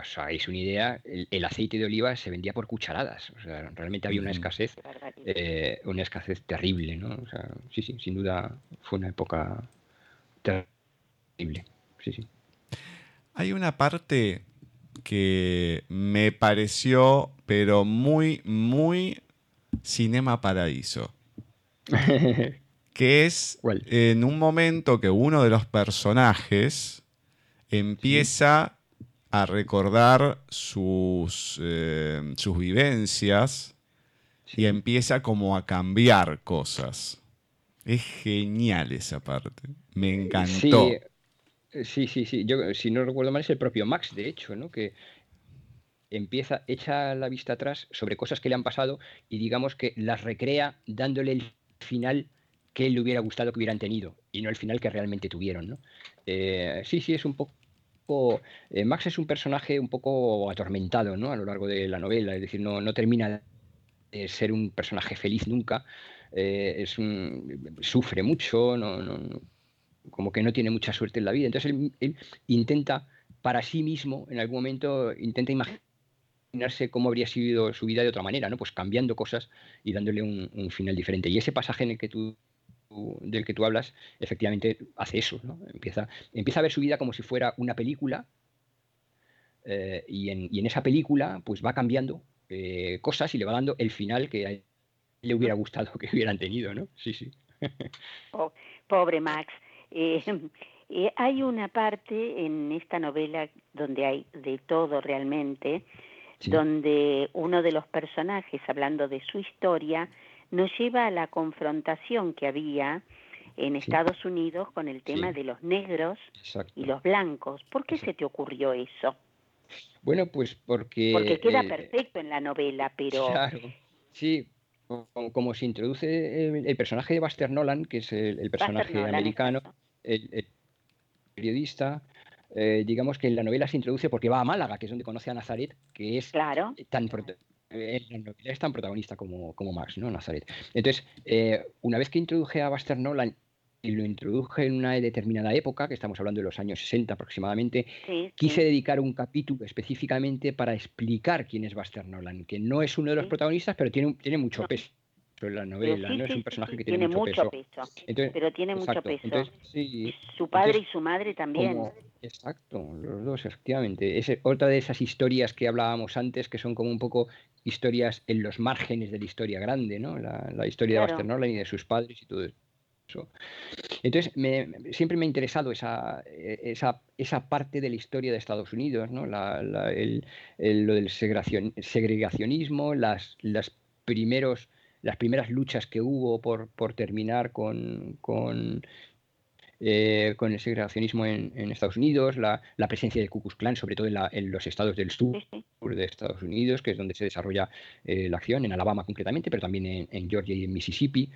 os hagáis una idea, el, aceite de oliva se vendía por cucharadas. O sea, realmente había una escasez, eh, una escasez terrible, ¿no? O sea, sí, sí, sin duda fue una época terrible. Sí, sí. Hay una parte que me pareció, pero muy, muy Cinema Paraíso. que es en un momento que uno de los personajes empieza a recordar sus, eh, sus vivencias y empieza como a cambiar cosas. Es genial esa parte. Me encantó. Sí, sí, sí. sí. Yo, si no recuerdo mal, es el propio Max, de hecho, ¿no? Que empieza, echa la vista atrás sobre cosas que le han pasado y digamos que las recrea dándole el final que él le hubiera gustado que hubieran tenido y no el final que realmente tuvieron, ¿no? Eh, sí, sí, es un poco eh, Max es un personaje un poco atormentado ¿no? a lo largo de la novela, es decir, no, no termina de ser un personaje feliz nunca, eh, es sufre mucho, no, como que no tiene mucha suerte en la vida. Entonces él, intenta para sí mismo, en algún momento, intenta imaginarse cómo habría sido su vida de otra manera, ¿no? Pues cambiando cosas y dándole un, un, final diferente. Y ese pasaje en el que tú del que tú hablas, efectivamente hace eso, ¿no? Empieza, empieza a ver su vida como si fuera una película eh, y, en, esa película pues va cambiando eh, cosas y le va dando el final que a él le hubiera gustado que hubieran tenido, ¿no? Sí, sí. pobre Max. Eh, hay una parte en esta novela donde hay de todo realmente, donde uno de los personajes, hablando de su historia, nos lleva a la confrontación que había en Estados Unidos con el tema de los negros y los blancos. ¿Por qué se te ocurrió eso? Bueno, pues porque... Porque queda eh, perfecto en la novela, pero... Claro, sí, como, se introduce el, personaje de Buster Nolan, que es el, personaje americano, el, periodista, eh, digamos que en la novela se introduce porque va a Málaga, que es donde conoce a Nazaret, que es claro. tan en la novela es tan protagonista como, como Max, ¿no? Nazaret. Entonces, eh, una vez que introduje a Buster Nolan y lo introduje en una determinada época, que estamos hablando de los años 60 aproximadamente, quise dedicar un capítulo específicamente para explicar quién es Buster Nolan, que no es uno de los protagonistas, pero tiene, tiene mucho peso en la novela, no es un personaje que tiene, mucho, peso. pero tiene mucho peso. su padre y su madre también. exacto, los dos, efectivamente. Es otra de esas historias que hablábamos antes, que son como un poco historias en los márgenes de la historia grande, ¿no? La, historia de Buster Nolan y de sus padres y todo eso. Entonces, siempre me ha interesado esa, esa, esa, parte de la historia de Estados Unidos, ¿no? el, lo del segregacionismo, las, las, primeros, las primeras luchas que hubo por, por terminar con, con eh, con el segregacionismo en, Estados Unidos, la, presencia del Ku Klux Klan, sobre todo en, los estados del sur de Estados Unidos, que es donde se desarrolla eh, la acción, en Alabama concretamente, pero también en, Georgia y en Mississippi.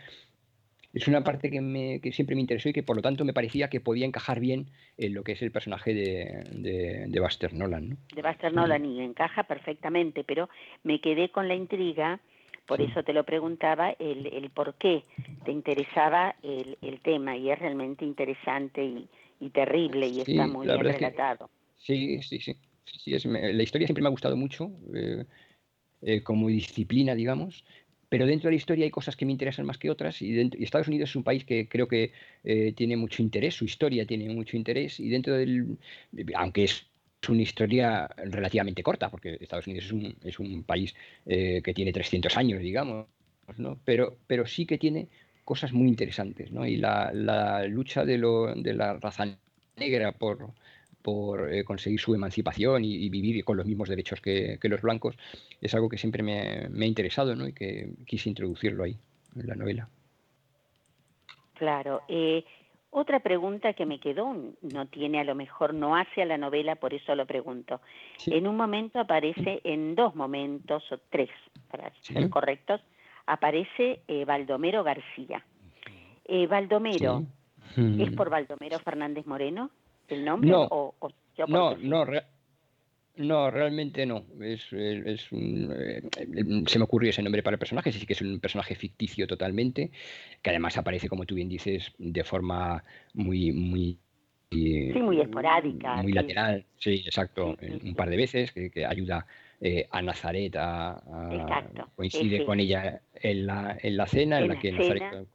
Es una parte que, siempre me interesó y que por lo tanto me parecía que podía encajar bien en lo que es el personaje de, de, Buster Nolan. De Buster Nolan y encaja perfectamente, pero me quedé con la intriga por eso te lo preguntaba, el, el por qué te interesaba el, el tema, y es realmente interesante y, y terrible, y está muy bien relatado. sí, sí, sí. sí es, la historia siempre me ha gustado mucho, eh, eh, como disciplina, digamos, pero dentro de la historia hay cosas que me interesan más que otras y, dentro, y Estados Unidos es un país que creo que eh, tiene mucho interés, su historia tiene mucho interés y dentro del, aunque es una historia relativamente corta, porque Estados Unidos es un, es un país eh, que tiene 300 años, digamos, ¿no? pero, pero sí que tiene cosas muy interesantes, ¿no? Y la, la lucha de, lo, de la raza negra por, por eh, conseguir su emancipación y, vivir con los mismos derechos que, los blancos, es algo que siempre me, ha interesado ¿no? y que quise introducirlo ahí, en la novela. Claro. Eh, otra pregunta que me quedó, no tiene a lo mejor, no hace a la novela, por eso lo pregunto. En un momento aparece, en dos momentos, o tres, para ser correctos, aparece eh, Baldomero García. Eh, Baldomero, ¿es por Baldomero Fernández Moreno? el nombre no, o, no, no, no, realmente no. Es, es eh, se me ocurrió ese nombre para el personaje, sí que es un personaje ficticio totalmente, que además aparece, como tú bien dices, de forma muy, muy sí, muy esporádica. Muy lateral, sí, exacto, un par de veces, que, ayuda eh, a Nazaret a, coincide con ella en la, en la cena, en, la, que Nazaret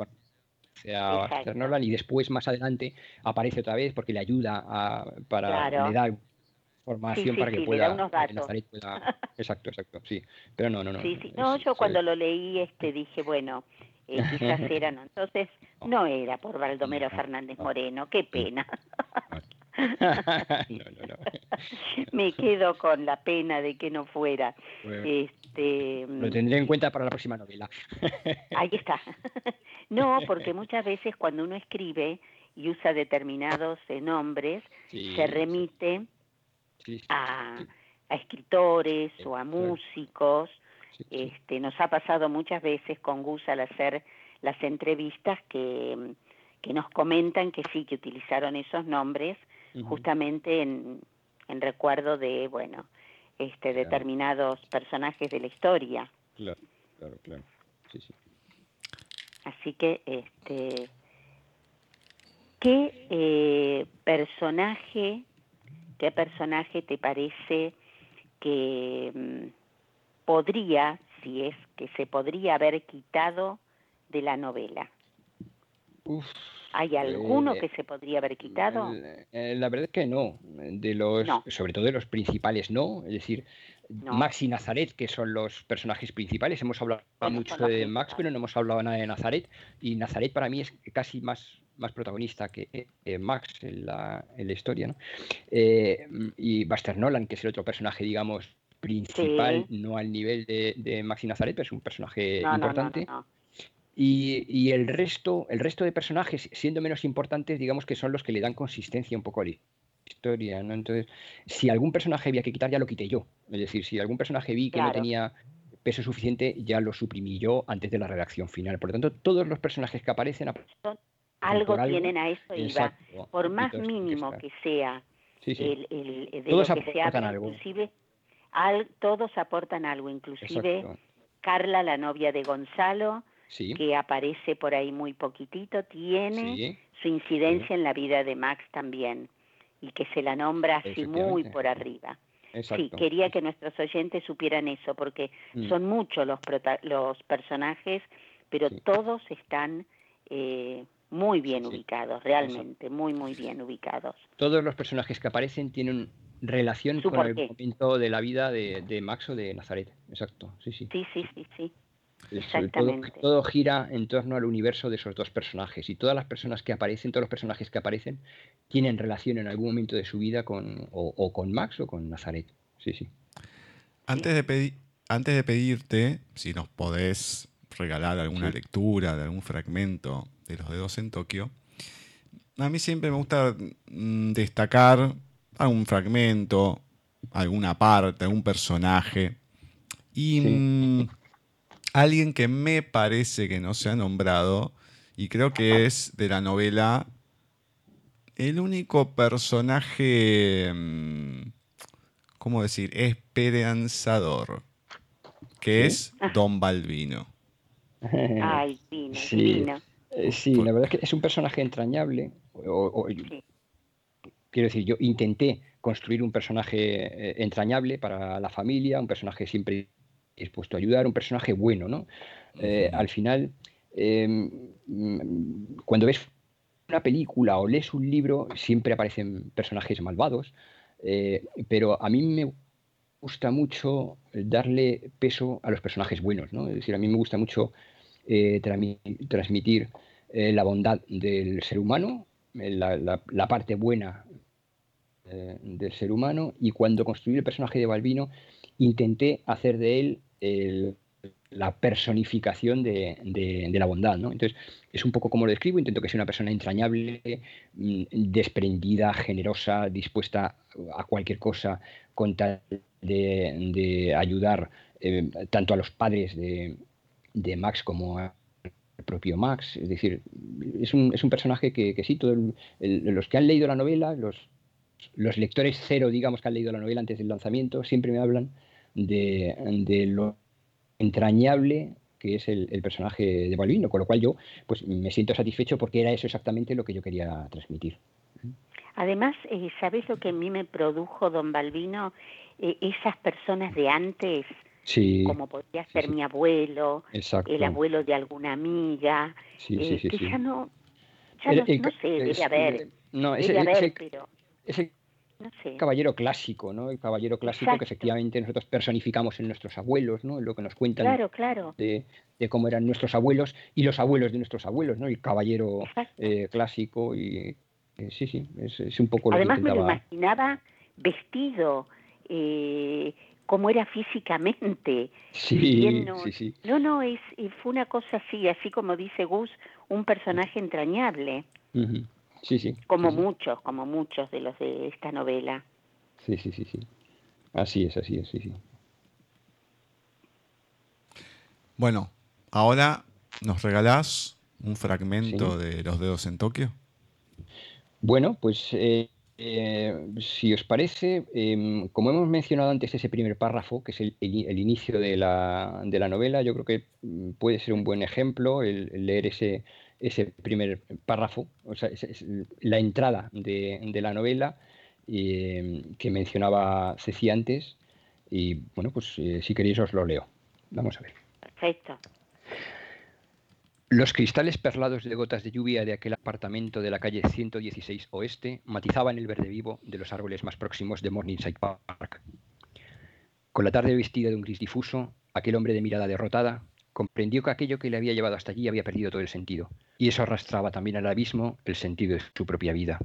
sea Nolan y después más adelante aparece otra vez porque le ayuda a, para le da información para que pueda, exacto exacto sí. Pero no no no no yo cuando lo leí este dije bueno eh, quizás era no entonces no era por Baldomero Fernández Moreno qué pena. No, no, no. Me quedo con la pena de que no fuera. este, lo tendré en cuenta para la próxima novela. ahí está. No, porque muchas veces cuando uno escribe y usa determinados eh, nombres, se remite a, escritores o a músicos. Este, nos ha pasado muchas veces con Gus al hacer las entrevistas que, que nos comentan que sí, que utilizaron esos nombres justamente en, en, recuerdo de, bueno, este, determinados personajes de la historia. Claro, claro, claro. Sí, sí. Así que, este, ¿qué eh, personaje, qué personaje te parece que mm, podría, si es que se podría haber quitado de la novela? Uf, ¿Hay alguno eh, que se podría haber quitado? Eh, la verdad es que no. De los, sobre todo de los principales, no. Es decir, Max y Nazaret, que son los personajes principales. Hemos hablado mucho de Max, pero no hemos hablado nada de Nazaret. Y Nazaret para mí es casi más, más protagonista que Max en la, en la historia. ¿no? Eh, y Buster Nolan, que es el otro personaje, digamos, principal, no al nivel de, Max y Nazaret, pero es un personaje importante. Y, el resto, el resto de personajes, siendo menos importantes, digamos que son los que le dan consistencia un poco a la historia, ¿no? Entonces, si algún personaje había que quitar, ya lo quité yo. Es decir, si algún personaje vi que no tenía peso suficiente, ya lo suprimí yo antes de la redacción final. Por lo tanto, todos los personajes que aparecen algo tienen a eso iba. Por más mínimo que sea El, el, de todos lo que se algo. inclusive todos aportan algo, inclusive Carla, la novia de Gonzalo, que aparece por ahí muy poquitito, tiene su incidencia en la vida de Max también y que se la nombra así muy por arriba. Sí, quería que nuestros oyentes supieran eso, porque mm. son muchos los, los personajes, pero todos están eh, muy bien ubicados, realmente, muy, muy bien ubicados. Todos los personajes que aparecen tienen relación con el momento de la vida de, de, Max o de Nazaret. Exacto, sí, sí. Sí, sí, sí, sí. Exactamente. Todo, gira en torno al universo de esos dos personajes y todas las personas que aparecen, todos los personajes que aparecen, tienen relación en algún momento de su vida con o, con Max o con Nazaret. Sí, sí. Antes de, antes de pedirte si nos podés regalar alguna lectura de algún fragmento de Los Dedos en Tokio, a mí siempre me gusta mm, destacar algún fragmento, alguna parte, algún personaje. Y mm, alguien que me parece que no se ha nombrado, y creo que es de la novela el único personaje, mm, ¿cómo decir?, esperanzador. que es Don Balbino. Ay, vino, sí. Eh, sí, la verdad es que es un personaje entrañable. Quiero decir, yo intenté construir un personaje eh, entrañable para la familia, un personaje siempre dispuesto a ayudar, un personaje bueno, ¿no? Eh, al final, em, cuando ves una película o lees un libro, siempre aparecen personajes malvados, pero a mí me gusta mucho darle peso a los personajes buenos, ¿no? Es decir, a mí me gusta mucho transmitir eh, la bondad del ser humano, eh, la, parte buena eh, del ser humano, y cuando construí el personaje de Balbino, intenté hacer de él la personificación de, la bondad. ¿no? Entonces, es un poco como lo describo, intento que sea una persona entrañable, mm, desprendida, generosa, dispuesta a cualquier cosa con tal de, ayudar tanto a los padres de, de Max como a propio Max. Es decir, es un, es un personaje que, que sí, todos los que han leído la novela, los, los lectores cero, digamos, que han leído la novela antes del lanzamiento, siempre me hablan de, de lo entrañable que es el, personaje de Balbino, con lo cual yo pues me siento satisfecho porque era eso exactamente lo que yo quería transmitir. Además, eh, ¿sabes lo que a mí me produjo don Balbino? Eh, esas personas de antes, como podría ser mi abuelo, el abuelo de alguna amiga, eh, que ya no, ya no, sé, debe haber, no, ese, pero... Ese caballero clásico, ¿no? El caballero clásico que efectivamente nosotros personificamos en nuestros abuelos, ¿no? Lo que nos cuentan claro, claro. De, cómo eran nuestros abuelos y los abuelos de nuestros abuelos, ¿no? El caballero eh, clásico y... Eh, sí, sí, es, un poco lo que Además me lo imaginaba vestido... Eh, cómo era físicamente. Sí, no, sí, sí. No, no, es, fue una cosa así, así como dice Gus, un personaje entrañable. Sí, sí. Como muchos, como muchos de los de esta novela. Sí, sí, sí, sí. Así es, así es, sí, sí. Bueno, ahora nos regalás un fragmento de Los Dedos en Tokio. Bueno, pues eh, eh, si os parece, em, como hemos mencionado antes ese primer párrafo, que es el, inicio de la, novela, yo creo que mm, puede ser un buen ejemplo el, leer ese, ese primer párrafo, o sea, la entrada de, la novela em, que mencionaba Ceci antes. Y bueno, pues eh, si queréis os lo leo. Vamos a ver. Perfecto. Los cristales perlados de gotas de lluvia de aquel apartamento de la calle 116 Oeste matizaban el verde vivo de los árboles más próximos de Morningside Park. Con la tarde vestida de un gris difuso, aquel hombre de mirada derrotada comprendió que aquello que le había llevado hasta allí había perdido todo el sentido, y eso arrastraba también al abismo el sentido de su propia vida.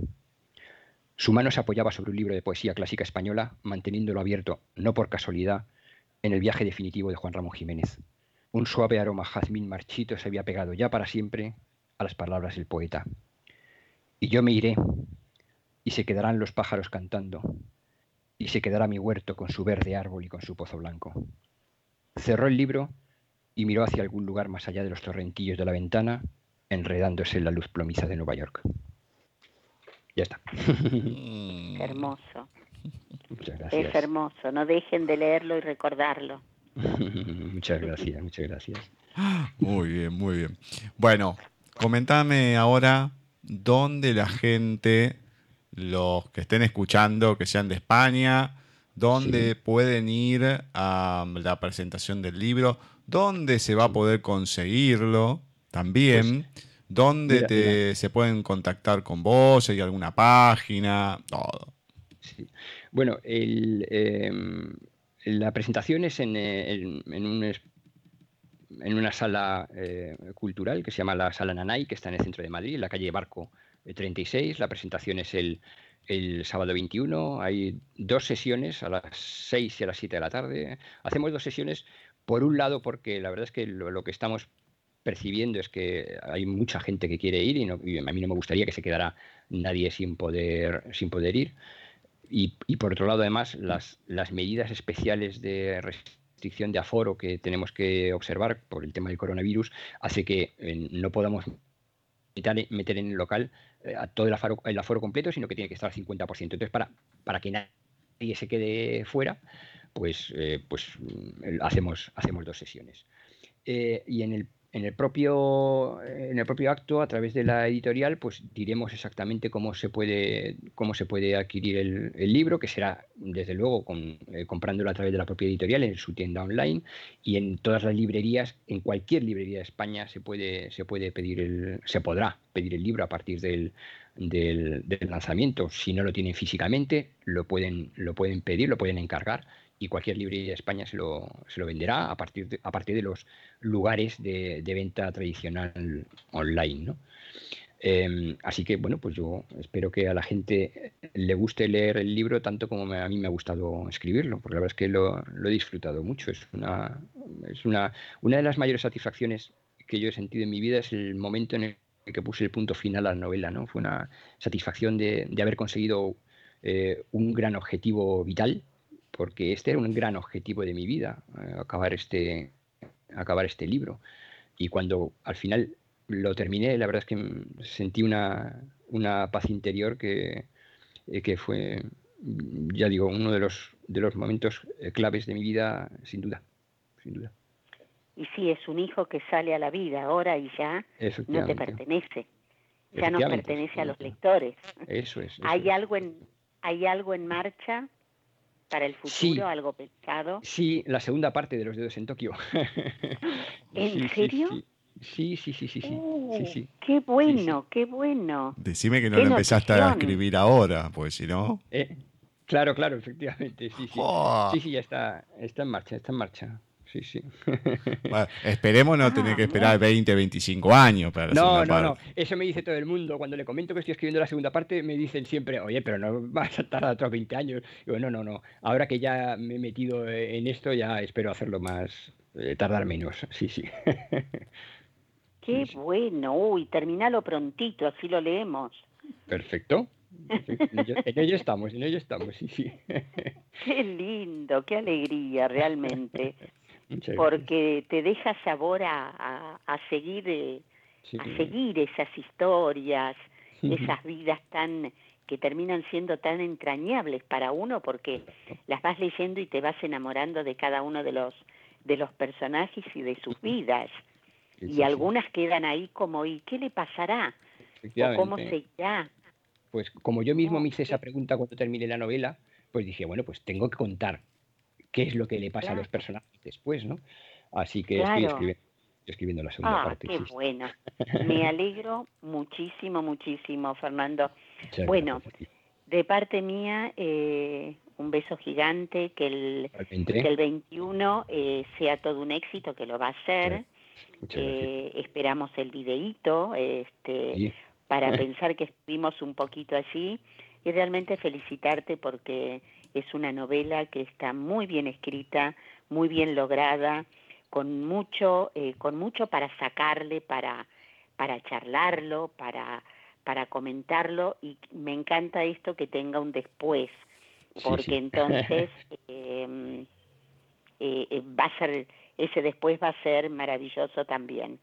Su mano se apoyaba sobre un libro de poesía clásica española, manteniéndolo abierto, no por casualidad, en el viaje definitivo de Juan Ramón Jiménez. Un suave aroma jazmín marchito se había pegado ya para siempre a las palabras del poeta. Y yo me iré, y se quedarán los pájaros cantando, y se quedará mi huerto con su verde árbol y con su pozo blanco. Cerró el libro y miró hacia algún lugar más allá de los torrentillos de la ventana, enredándose en la luz plomiza de Nueva York. Ya está. hermoso. Muchas gracias. Es hermoso. No dejen de leerlo y recordarlo. muchas gracias, muchas gracias. Muy bien, muy bien. Bueno, comentame ahora dónde la gente, los que estén escuchando, que sean de España, dónde pueden ir a la presentación del libro, dónde se va a poder conseguirlo también, pues, dónde se pueden contactar con vos, hay alguna página, todo. Bueno, el, em, la presentación es en, eh, en, una sala eh, cultural que se llama la Sala Nanay, que está en el centro de Madrid, en la calle Barco 36. Eh, la presentación es el, sábado 21. Hay dos sesiones a las 6 y a las 7 de la tarde. Hacemos dos sesiones, por un lado, porque la verdad es que lo, que estamos percibiendo es que hay mucha gente que quiere ir y, y, a mí no me gustaría que se quedara nadie sin poder, sin poder ir. Y, por otro lado, además, las, las medidas especiales de restricción de aforo que tenemos que observar por el tema del coronavirus hace que eh, no podamos meter en el local eh, a todo el aforo, aforo completo, sino que tiene que estar al 50%. Entonces, para, para que nadie se quede fuera, pues, eh, pues mm, hacemos, hacemos dos sesiones. y en el en el propio en el propio acto a través de la editorial pues diremos exactamente cómo se puede cómo se puede adquirir el, libro que será desde luego eh, comprándolo a través de la propia editorial en su tienda online y en todas las librerías en cualquier librería de España se puede se puede pedir el se podrá pedir el libro a partir del, del, del lanzamiento. Si no lo tienen físicamente lo pueden lo pueden pedir lo pueden encargar y cualquier librería de España se lo, se lo venderá a partir de, a partir de los lugares de, venta tradicional online. ¿no? Em, así que, bueno, pues yo espero que a la gente le guste leer el libro tanto como a mí me ha gustado escribirlo, porque la verdad es que lo, lo he disfrutado mucho. Es, una, es una, una de las mayores satisfacciones que yo he sentido en mi vida es el momento en el que puse el punto final a la novela. ¿no? Fue una satisfacción de, de haber conseguido eh, un gran objetivo vital porque este era un gran objetivo de mi vida, eh, acabar, este, acabar este libro. Y cuando al final lo terminé, la verdad es que sentí una, paz interior que, eh, que fue, ya digo, uno de los, de los momentos eh, claves de mi vida, sin duda, sin duda. Y sí, es un hijo que sale a la vida ahora y ya no te pertenece. Ya no pertenece a los lectores. Eso es. ¿Hay, Algo en, ¿Hay algo en marcha para el futuro, algo pensado. Sí, la segunda parte de Los Dedos en Tokio. ¿En serio? Sí, sí, sí, sí, sí. sí, Qué bueno, qué bueno. Decime que no lo empezaste a escribir ahora, pues si no. Eh, claro, claro, efectivamente, sí, sí. Sí, sí, ya está, está en marcha, está en marcha sí, sí. esperemos no tener que ah, esperar 20, 25 años para la no, no, No, eso me dice todo el mundo. Cuando le comento que estoy escribiendo la segunda parte, me dicen siempre, oye, pero no vas a tardar otros 20 años. Digo, no, no, no. Ahora que ya me he metido en esto, ya espero hacerlo más, eh, tardar menos. Sí, sí. Qué bueno. Uy, terminalo prontito, así lo leemos. Perfecto. En ello, estamos, en ello estamos, sí, sí. Qué lindo, qué alegría, realmente porque te deja sabor a, a, seguir eh, a seguir esas historias, esas vidas tan que terminan siendo tan entrañables para uno porque las vas leyendo y te vas enamorando de cada uno de los de los personajes y de sus vidas. y algunas quedan ahí como ¿y qué le pasará? ¿O cómo seguirá? Pues como yo mismo me hice esa pregunta cuando terminé la novela, pues dije, bueno, pues tengo que contar qué es lo que le pasa a los personajes después, ¿no? Así que estoy, escribiendo, la segunda ah, parte. Qué bueno. Me alegro muchísimo, muchísimo, Fernando. bueno, de parte mía, eh, un beso gigante, que el, que el 21 eh, sea todo un éxito, que lo va a ser. Eh, esperamos el videíto este, para pensar que estuvimos un poquito allí y realmente felicitarte porque es una novela que está muy bien escrita, muy bien lograda, con mucho, eh, con mucho para sacarle, para, para charlarlo, para, para comentarlo y me encanta esto que tenga un después, porque entonces em, eh, eh, va a ser, ese después va a ser maravilloso también.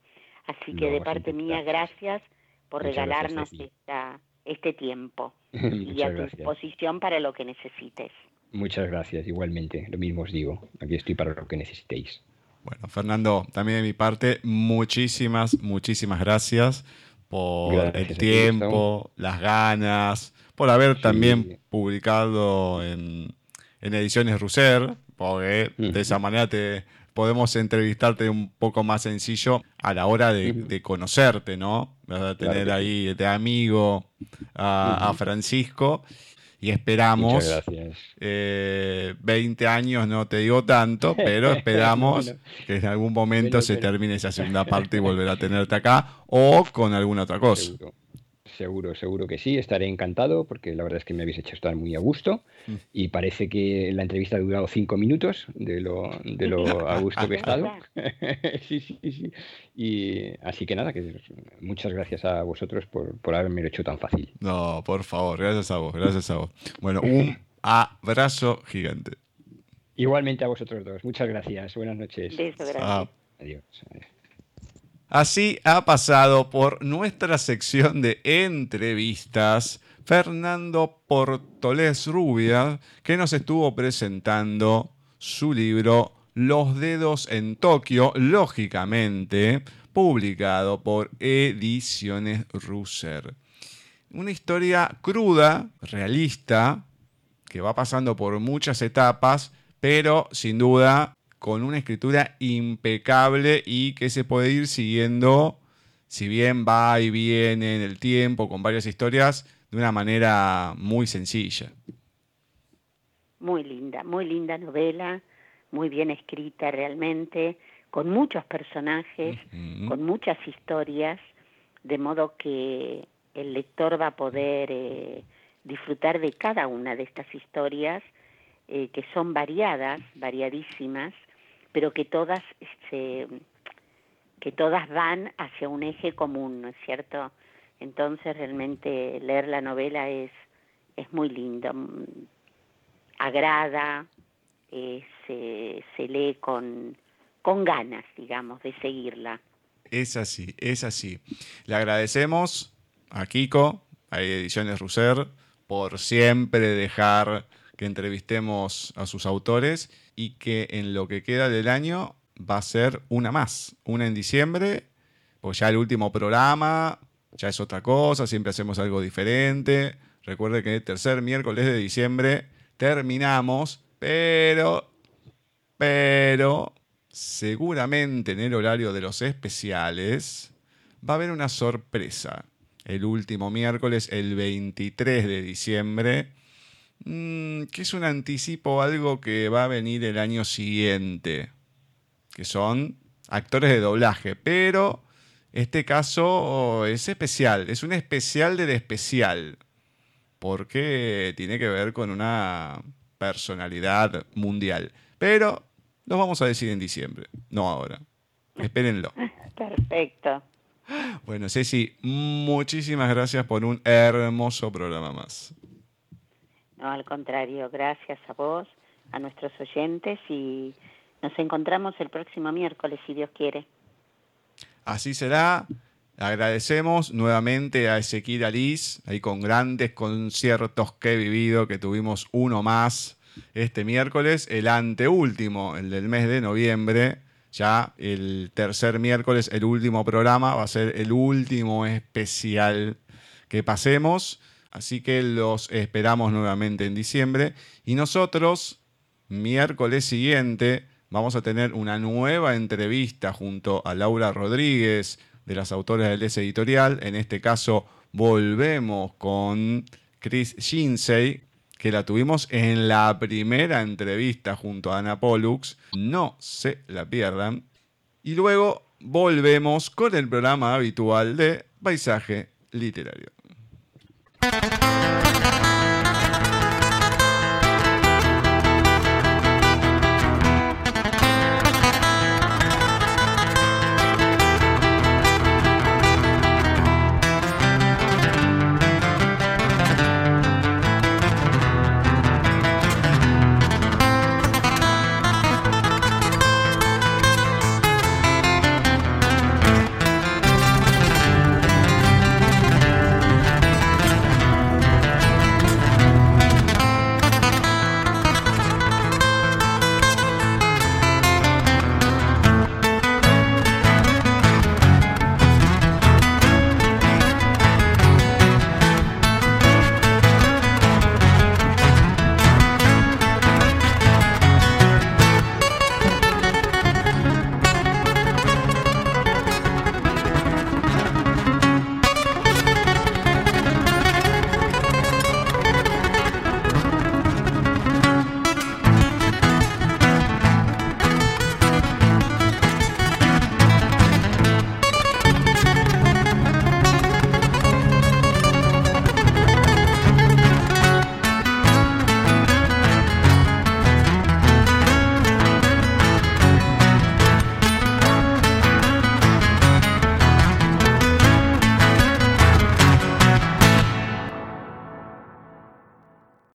Así que de parte mía, gracias por regalarnos esta, este tiempo y a tu disposición para lo que necesites. Muchas gracias, igualmente. Lo mismo os digo. Aquí estoy para lo que necesitéis. Bueno, Fernando, también de mi parte, muchísimas, muchísimas gracias por el tiempo, las ganas, por haber también publicado en, Ediciones Russer, porque de esa manera te podemos entrevistarte un poco más sencillo a la hora de, conocerte, ¿no? Tener ahí de amigo a Francisco y esperamos. 20 eh, años, no te digo tanto, pero esperamos que en algún momento se termine esa segunda parte y volver a tenerte acá o con alguna otra cosa. Seguro, seguro que sí, estaré encantado porque la verdad es que me habéis hecho estar muy a gusto mm. y parece que la entrevista ha durado cinco minutos de lo, de lo a gusto que he estado. sí, sí, sí. Y así que nada, que muchas gracias a vosotros por, por haberme hecho tan fácil. No, por favor, gracias a vos, gracias a vos. Bueno, un abrazo gigante. Igualmente a vosotros dos. Muchas gracias. Buenas noches. Adiós. Así ha pasado por nuestra sección de entrevistas Fernando Portolés Rubia, que nos estuvo presentando su libro Los dedos en Tokio, lógicamente, publicado por Ediciones Russer. Una historia cruda, realista, que va pasando por muchas etapas, pero sin duda con una escritura impecable y que se puede ir siguiendo, si bien va y viene en el tiempo con varias historias, de una manera muy sencilla. Muy linda, muy linda novela, muy bien escrita realmente, con muchos personajes, con muchas historias, de modo que el lector va a poder eh, disfrutar de cada una de estas historias, eh, que son variadas, variadísimas, pero que todas se, que todas van hacia un eje común, ¿no es cierto? Entonces realmente leer la novela es, es muy lindo, mm, agrada, se, se, lee con, con ganas, digamos, de seguirla. Es así, es así. Le agradecemos a Kiko, a Ediciones Russer, por siempre dejar que entrevistemos a sus autores y que en lo que queda del año va a ser una más, una en diciembre, pues ya el último programa ya es otra cosa, siempre hacemos algo diferente. Recuerde que el tercer miércoles de diciembre terminamos, pero, pero, seguramente en el horario de los especiales va a haber una sorpresa. El último miércoles, el 23 de diciembre, Mm, que es un anticipo algo que va a venir el año siguiente, que son actores de doblaje, pero este caso es especial, es un especial del especial, porque tiene que ver con una personalidad mundial. Pero lo vamos a decir en diciembre, no ahora. Espérenlo. Perfecto. Bueno, Ceci, muchísimas gracias por un hermoso programa más. No, al contrario, gracias a vos, a nuestros oyentes y nos encontramos el próximo miércoles, si Dios quiere. Así será. Agradecemos nuevamente a Ezequiel Alice, ahí con grandes conciertos que he vivido, que tuvimos uno más este miércoles, el anteúltimo, el del mes de noviembre. Ya el tercer miércoles, el último programa, va a ser el último especial que pasemos. Así que los esperamos nuevamente en diciembre. Y nosotros, miércoles siguiente, vamos a tener una nueva entrevista junto a Laura Rodríguez, de las autoras del S Editorial. En este caso, volvemos con Chris Shinsey, que la tuvimos en la primera entrevista junto a Ana Pollux. No se la pierdan. Y luego volvemos con el programa habitual de Paisaje Literario.